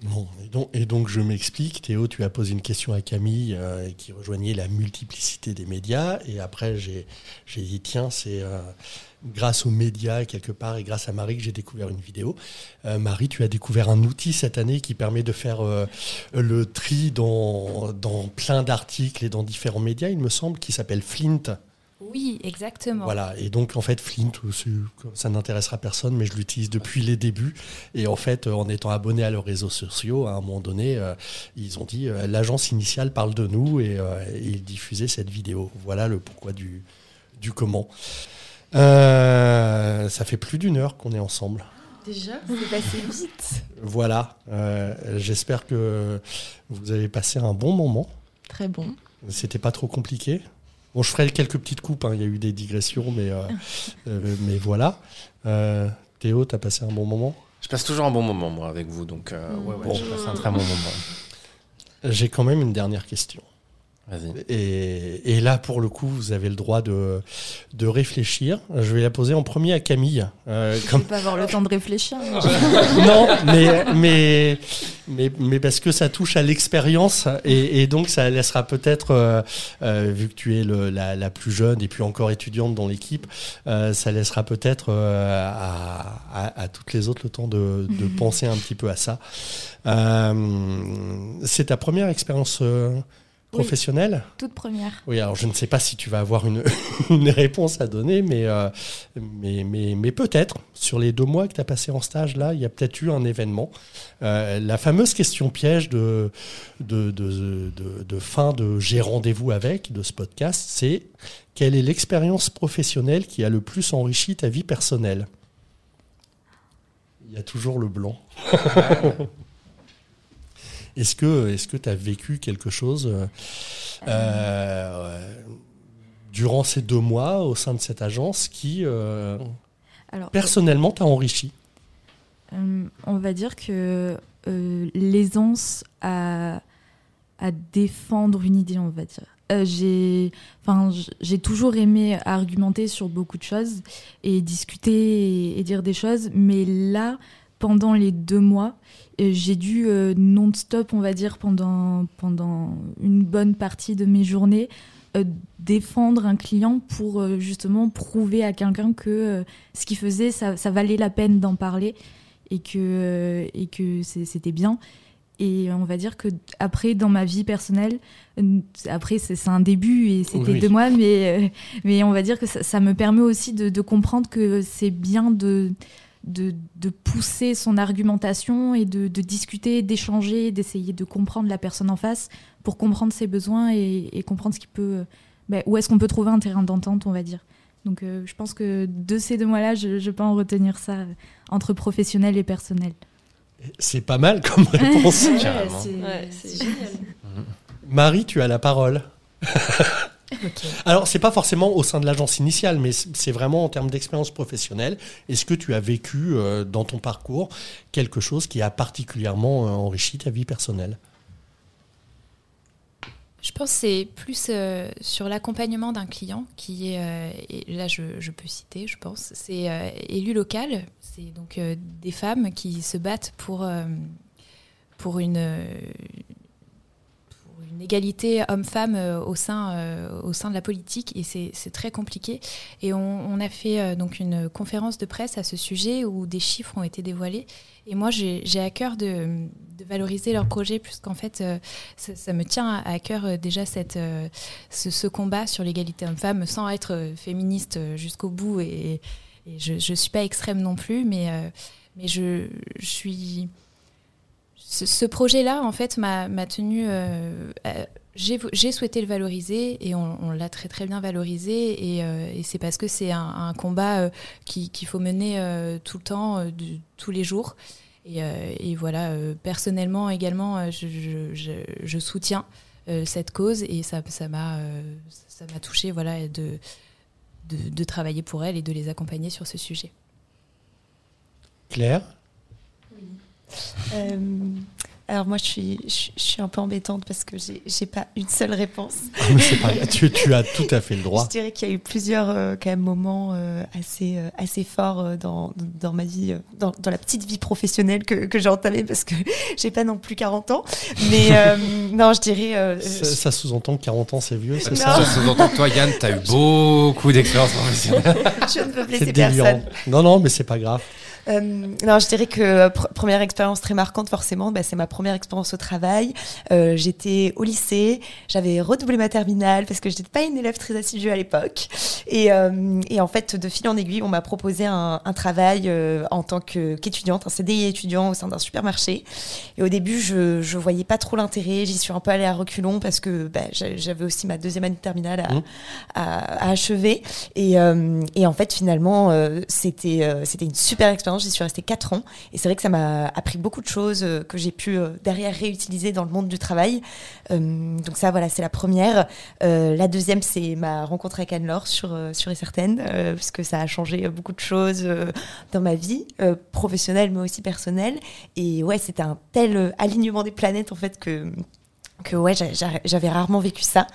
Bon, et donc, et donc je m'explique. Théo, tu as posé une question à Camille euh, qui rejoignait la multiplicité des médias. Et après, j'ai dit, tiens, c'est euh, grâce aux médias, quelque part, et grâce à Marie que j'ai découvert une vidéo. Euh, Marie, tu as découvert un outil cette année qui permet de faire euh, le tri dans, dans plein d'articles et dans différents médias, il me semble, qui s'appelle Flint. Oui, exactement. Voilà, et donc en fait Flint, c'est- ça n'intéressera personne, mais je l'utilise depuis les débuts. Et en fait, euh, en étant abonné à leurs réseaux sociaux, à un moment donné, euh, ils ont dit euh, l'agence initiale parle de nous et, euh, et ils diffusaient cette vidéo. Voilà le pourquoi du, du comment. Euh, ça fait plus d'une heure qu'on est ensemble. Déjà C'est passé vite. Voilà, euh, j'espère que vous avez passé un bon moment. Très bon. C'était pas trop compliqué. Bon, je ferai quelques petites coupes. hein. Il y a eu des digressions, mais, euh, euh, mais voilà. Euh, Théo, t'as passé un bon moment? Je passe toujours un bon moment, moi, avec vous. Donc, euh, ouais, ouais, Bon. je passe un très bon moment. J'ai quand même une dernière question. Et, et là, pour le coup, vous avez le droit de, de réfléchir. Je vais la poser en premier à Camille. Euh, Je comme... vais pas avoir le temps de réfléchir. non, mais, mais, mais, mais parce que ça touche à l'expérience et, et donc ça laissera peut-être, euh, euh, vu que tu es le, la, la plus jeune et puis encore étudiante dans l'équipe, euh, ça laissera peut-être euh, à, à, à toutes les autres le temps de, de penser un petit peu à ça. Euh, C'est ta première expérience professionnelle Toute première. oui, alors je ne sais pas si tu vas avoir une, une réponse à donner, mais, euh, mais, mais, mais peut-être, sur les deux mois que tu as passé en stage, là, il y a peut-être eu un événement. Euh, la fameuse question piège de, de, de, de, de fin de J'ai rendez-vous avec, de ce podcast, c'est quelle est l'expérience professionnelle qui a le plus enrichi ta vie personnelle? Il y a toujours le blanc. Est-ce que est-ce que tu as vécu quelque chose euh, euh, durant ces deux mois au sein de cette agence qui euh, Alors, personnellement t'a enrichi? On va dire que l'aisance à, à défendre une idée, on va dire. Euh, j'ai, enfin, j- j'ai toujours aimé argumenter sur beaucoup de choses et discuter et, et dire des choses, mais là, pendant les deux mois, j'ai dû non-stop, on va dire, pendant, pendant une bonne partie de mes journées, défendre un client pour justement prouver à quelqu'un que ce qu'il faisait, ça, ça, valait la peine d'en parler et que, et que c'était bien. Et on va dire que après, dans ma vie personnelle, après c'est un début et c'était deux mois, mais, euh, mais on va dire que ça, me permet aussi de, comprendre que c'est bien de, de, pousser son argumentation et de, discuter, d'échanger, d'essayer de comprendre la personne en face pour comprendre ses besoins et, comprendre ce qui peut, ben, où est-ce qu'on peut trouver un terrain d'entente, on va dire. Donc euh, je pense que de ces deux mois-là, je, je peux en retenir ça entre professionnel et personnel. C'est pas mal comme réponse. c'est génial. Marie, tu as la parole. Alors, c'est pas forcément au sein de l'agence initiale, mais c'est vraiment en termes d'expérience professionnelle. Est-ce que tu as vécu euh, dans ton parcours quelque chose qui a particulièrement euh, enrichi ta vie personnelle? Je pense que c'est plus euh, sur l'accompagnement d'un client qui est, là je, peux citer, je pense, c'est élu local, c'est donc des femmes qui se battent pour une, une égalité homme-femme euh, au, sein, euh, au sein de la politique et c'est très compliqué. Et on, a fait euh, donc une conférence de presse à ce sujet où des chiffres ont été dévoilés. Et moi, j'ai à cœur de, valoriser leur projet puisqu'en fait, ça, me tient à cœur déjà cette, ce, combat sur l'égalité homme-femme sans être féministe jusqu'au bout. Et, je ne suis pas extrême non plus, mais, mais je, je suis ce, projet-là, en fait, m'a tenu. Euh, j'ai souhaité le valoriser et on, l'a très très bien valorisé et, euh, c'est parce que c'est un, combat euh, qu'il faut mener tout le temps, tous les jours. Et, voilà, personnellement également, je, soutiens cette cause et ça m'a ça m'a touché voilà, de, de, de travailler pour elle et de les accompagner sur ce sujet. Claire? Euh, alors moi, je suis, je, suis un peu embêtante parce que j'ai pas une seule réponse. Ah, pas, tu, tu, as tout à fait le droit. Je dirais qu'il y a eu plusieurs euh, quand même moments euh, assez, assez forts dans, dans ma vie, dans, dans, la petite vie professionnelle que, que j'ai entamée parce que j'ai pas non plus 40 ans. Mais non, je dirais... ça, sous-entend que 40 ans c'est vieux, c'est ça Ça sous-entend que toi, Yann, tu as eu beaucoup d'expérience professionnelle. je ne veux blesser personne. Non, non, mais c'est pas grave. Euh, non, je dirais que euh, première expérience très marquante, forcément, bah, c'est ma première expérience au travail. Euh, j'étais au lycée, j'avais redoublé ma terminale parce que je n'étais pas une élève très assidue à l'époque. Et, et, en fait, de fil en aiguille, on m'a proposé un, un travail en tant qu'étudiante, un CDI étudiant au sein d'un supermarché. Et au début, je ne voyais pas trop l'intérêt. J'y suis un peu allée à reculons parce que bah, j'avais aussi ma deuxième année de terminale à, mmh. à, à achever. Et, et, en fait, finalement, c'était c'était une super expérience J'y suis restée 4 ans. Et c'est vrai que ça m'a appris beaucoup de choses euh, que j'ai pu euh, derrière réutiliser dans le monde du travail. Euh, donc ça, voilà, c'est la première. la deuxième, c'est ma rencontre avec Anne-Laure sur, sur et certaine, puisque ça a changé beaucoup de choses dans ma vie, professionnelle mais aussi personnelle. Et ouais, c'était un tel alignement des planètes, en fait, que que ouais, j'avais rarement vécu ça.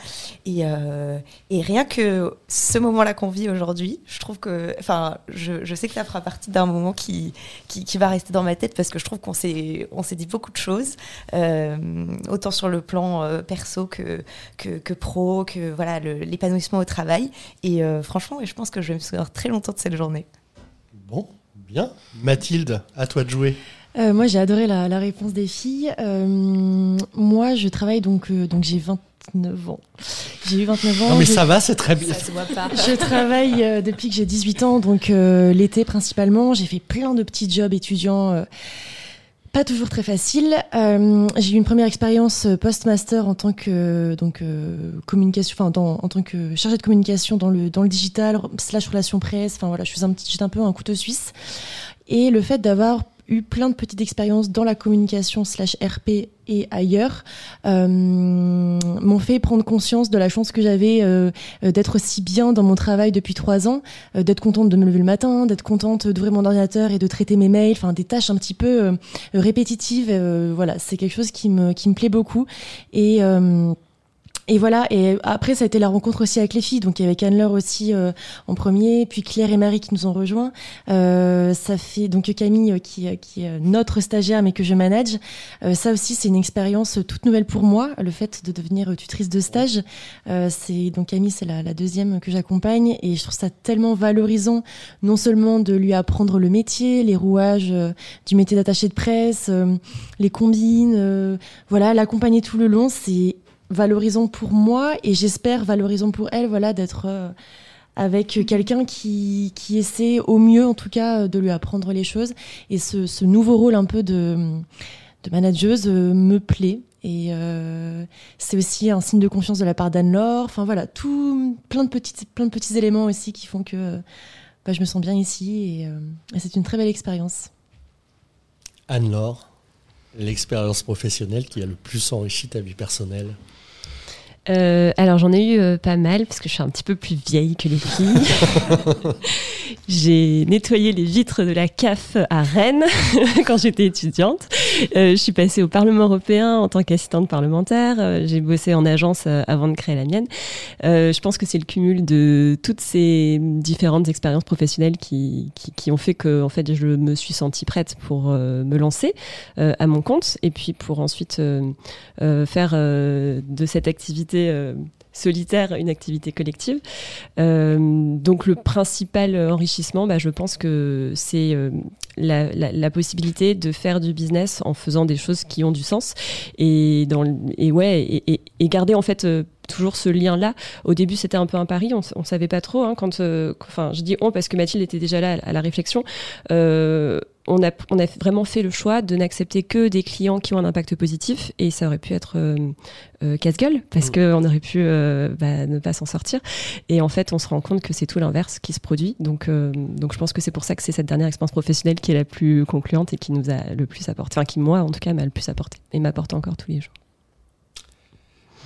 Et, euh, et, rien que ce moment-là qu'on vit aujourd'hui, je trouve que, enfin, je, sais que ça fera partie d'un moment qui, qui, va rester dans ma tête parce que je trouve qu'on s'est, dit beaucoup de choses, euh, autant sur le plan euh, perso que, que, que, pro, que voilà, l'épanouissement au travail. Et euh, franchement, je pense que je vais me souvenir très longtemps de cette journée. Bon, bien. Mathilde, à toi de jouer. Euh, moi, j'ai adoré la, la, réponse des filles. Euh, moi, je travaille donc, euh, donc j'ai 29 ans. J'ai eu 29 ans. Non, mais ça va, c'est très bien. Ça se voit pas. Je travaille euh, depuis que j'ai 18 ans, donc l'été principalement. J'ai fait plein de petits jobs étudiants. pas toujours très facile. j'ai eu une première expérience post-master en tant que donc communication, enfin en tant que chargée de communication dans le dans le digital slash relation presse. Enfin voilà, je suis un petit, un peu un couteau suisse. Et le fait d'avoir eu plein de petites expériences dans la communication slash RP et ailleurs euh, m'ont fait prendre conscience de la chance que j'avais euh, euh, d'être aussi bien dans mon travail depuis trois ans, d'être contente de me lever le matin, d'être contente d'ouvrir mon ordinateur et de traiter mes mails, enfin des tâches un petit peu répétitives. voilà, c'est quelque chose qui me qui me plaît beaucoup et et voilà. Et après, ça a été la rencontre aussi avec les filles. Donc, il y avait Anne-Laure aussi euh, en premier, puis Claire et Marie qui nous ont rejoints. Euh, ça fait donc Camille euh, qui, qui est notre stagiaire, mais que je manage. ça aussi, c'est une expérience toute nouvelle pour moi, le fait de devenir tutrice de stage. c'est donc Camille, c'est la, la, deuxième que j'accompagne, et je trouve ça tellement valorisant, non seulement de lui apprendre le métier, les rouages du métier d'attaché de presse, les combines, voilà, l'accompagner tout le long, c'est valorisant pour moi et j'espère valorisant pour elle, voilà, d'être euh, avec quelqu'un qui, qui essaie au mieux, en tout cas, de lui apprendre les choses. Et ce, ce nouveau rôle un peu de, de manageuse euh, me plaît. Et euh, c'est aussi un signe de confiance de la part d'Anne-Laure. Enfin voilà, tout, plein, de petits, plein de petits éléments aussi qui font que bah, je me sens bien ici. Et, et c'est une très belle expérience. Anne-Laure, l'expérience professionnelle qui a le plus enrichi ta vie personnelle euh, alors j'en ai eu euh, pas mal parce que je suis un petit peu plus vieille que les filles. j'ai nettoyé les vitres de la CAF à Rennes quand j'étais étudiante. Euh, je suis passée au Parlement européen en tant qu'assistante parlementaire. j'ai bossé en agence avant de créer la mienne. je pense que c'est le cumul de toutes ces différentes expériences professionnelles qui, qui, qui, ont fait que en fait je me suis sentie prête pour me lancer à mon compte et puis pour ensuite faire de cette activité euh, solitaire, une activité collective. Euh, donc le principal enrichissement, bah, je pense que c'est euh, la, possibilité de faire du business en faisant des choses qui ont du sens et, dans, et, ouais, et, garder en fait toujours ce lien-là. Au début, c'était un peu un pari, on, ne savait pas trop. Hein, quand, enfin, je dis on parce que Mathilde était déjà là à la réflexion on a, on a vraiment fait le choix de n'accepter que des clients qui ont un impact positif et ça aurait pu être euh, euh, casse-gueule parce mmh. qu'on aurait pu euh, bah, ne pas s'en sortir. Et en fait, on se rend compte que c'est tout l'inverse qui se produit. Donc, donc je pense que c'est pour ça que c'est cette dernière expérience professionnelle qui est la plus concluante et qui nous a le plus apporté, enfin qui moi en tout cas m'a le plus apporté et m'apporte encore tous les jours.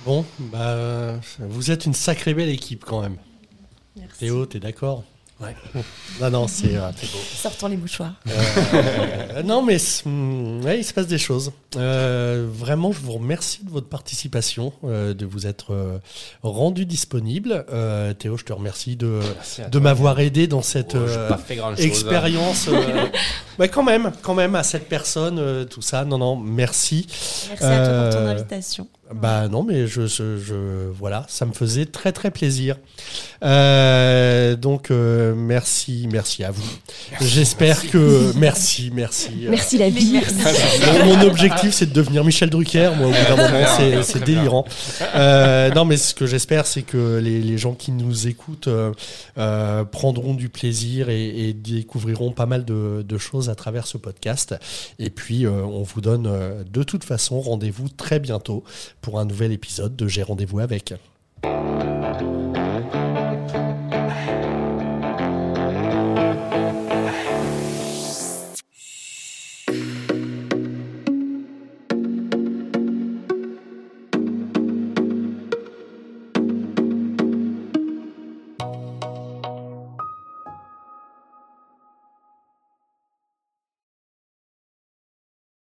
Bon, bah, vous êtes une sacrée belle équipe quand même. Merci. Théo, t'es d'accord? Ouais. Non, non, c'est. Euh, Sortons les mouchoirs. Euh, non, mais mm, il se passe des choses. Euh, vraiment, je vous remercie de votre participation, de vous être rendu disponible. Théo, je te remercie de, de m'avoir aidé dans cette oh, hein. expérience. mais quand même, quand même, à cette personne, tout ça. Non, non, merci. Merci à toi pour ton invitation. Bah non, mais je, je, voilà, ça me faisait très très plaisir. Euh, donc euh, merci, merci à vous. J'espère que merci, merci. Euh, merci la vie. Mon, objectif c'est de devenir Michel Drucker. Moi, au bout d'un moment, c'est délirant. non, mais ce que j'espère, c'est que les, les, gens qui nous écoutent prendront du plaisir et, et découvriront pas mal de, de, choses à travers ce podcast. Et puis, on vous donne de toute façon rendez-vous très bientôt pour un nouvel épisode de J'ai rendez-vous avec.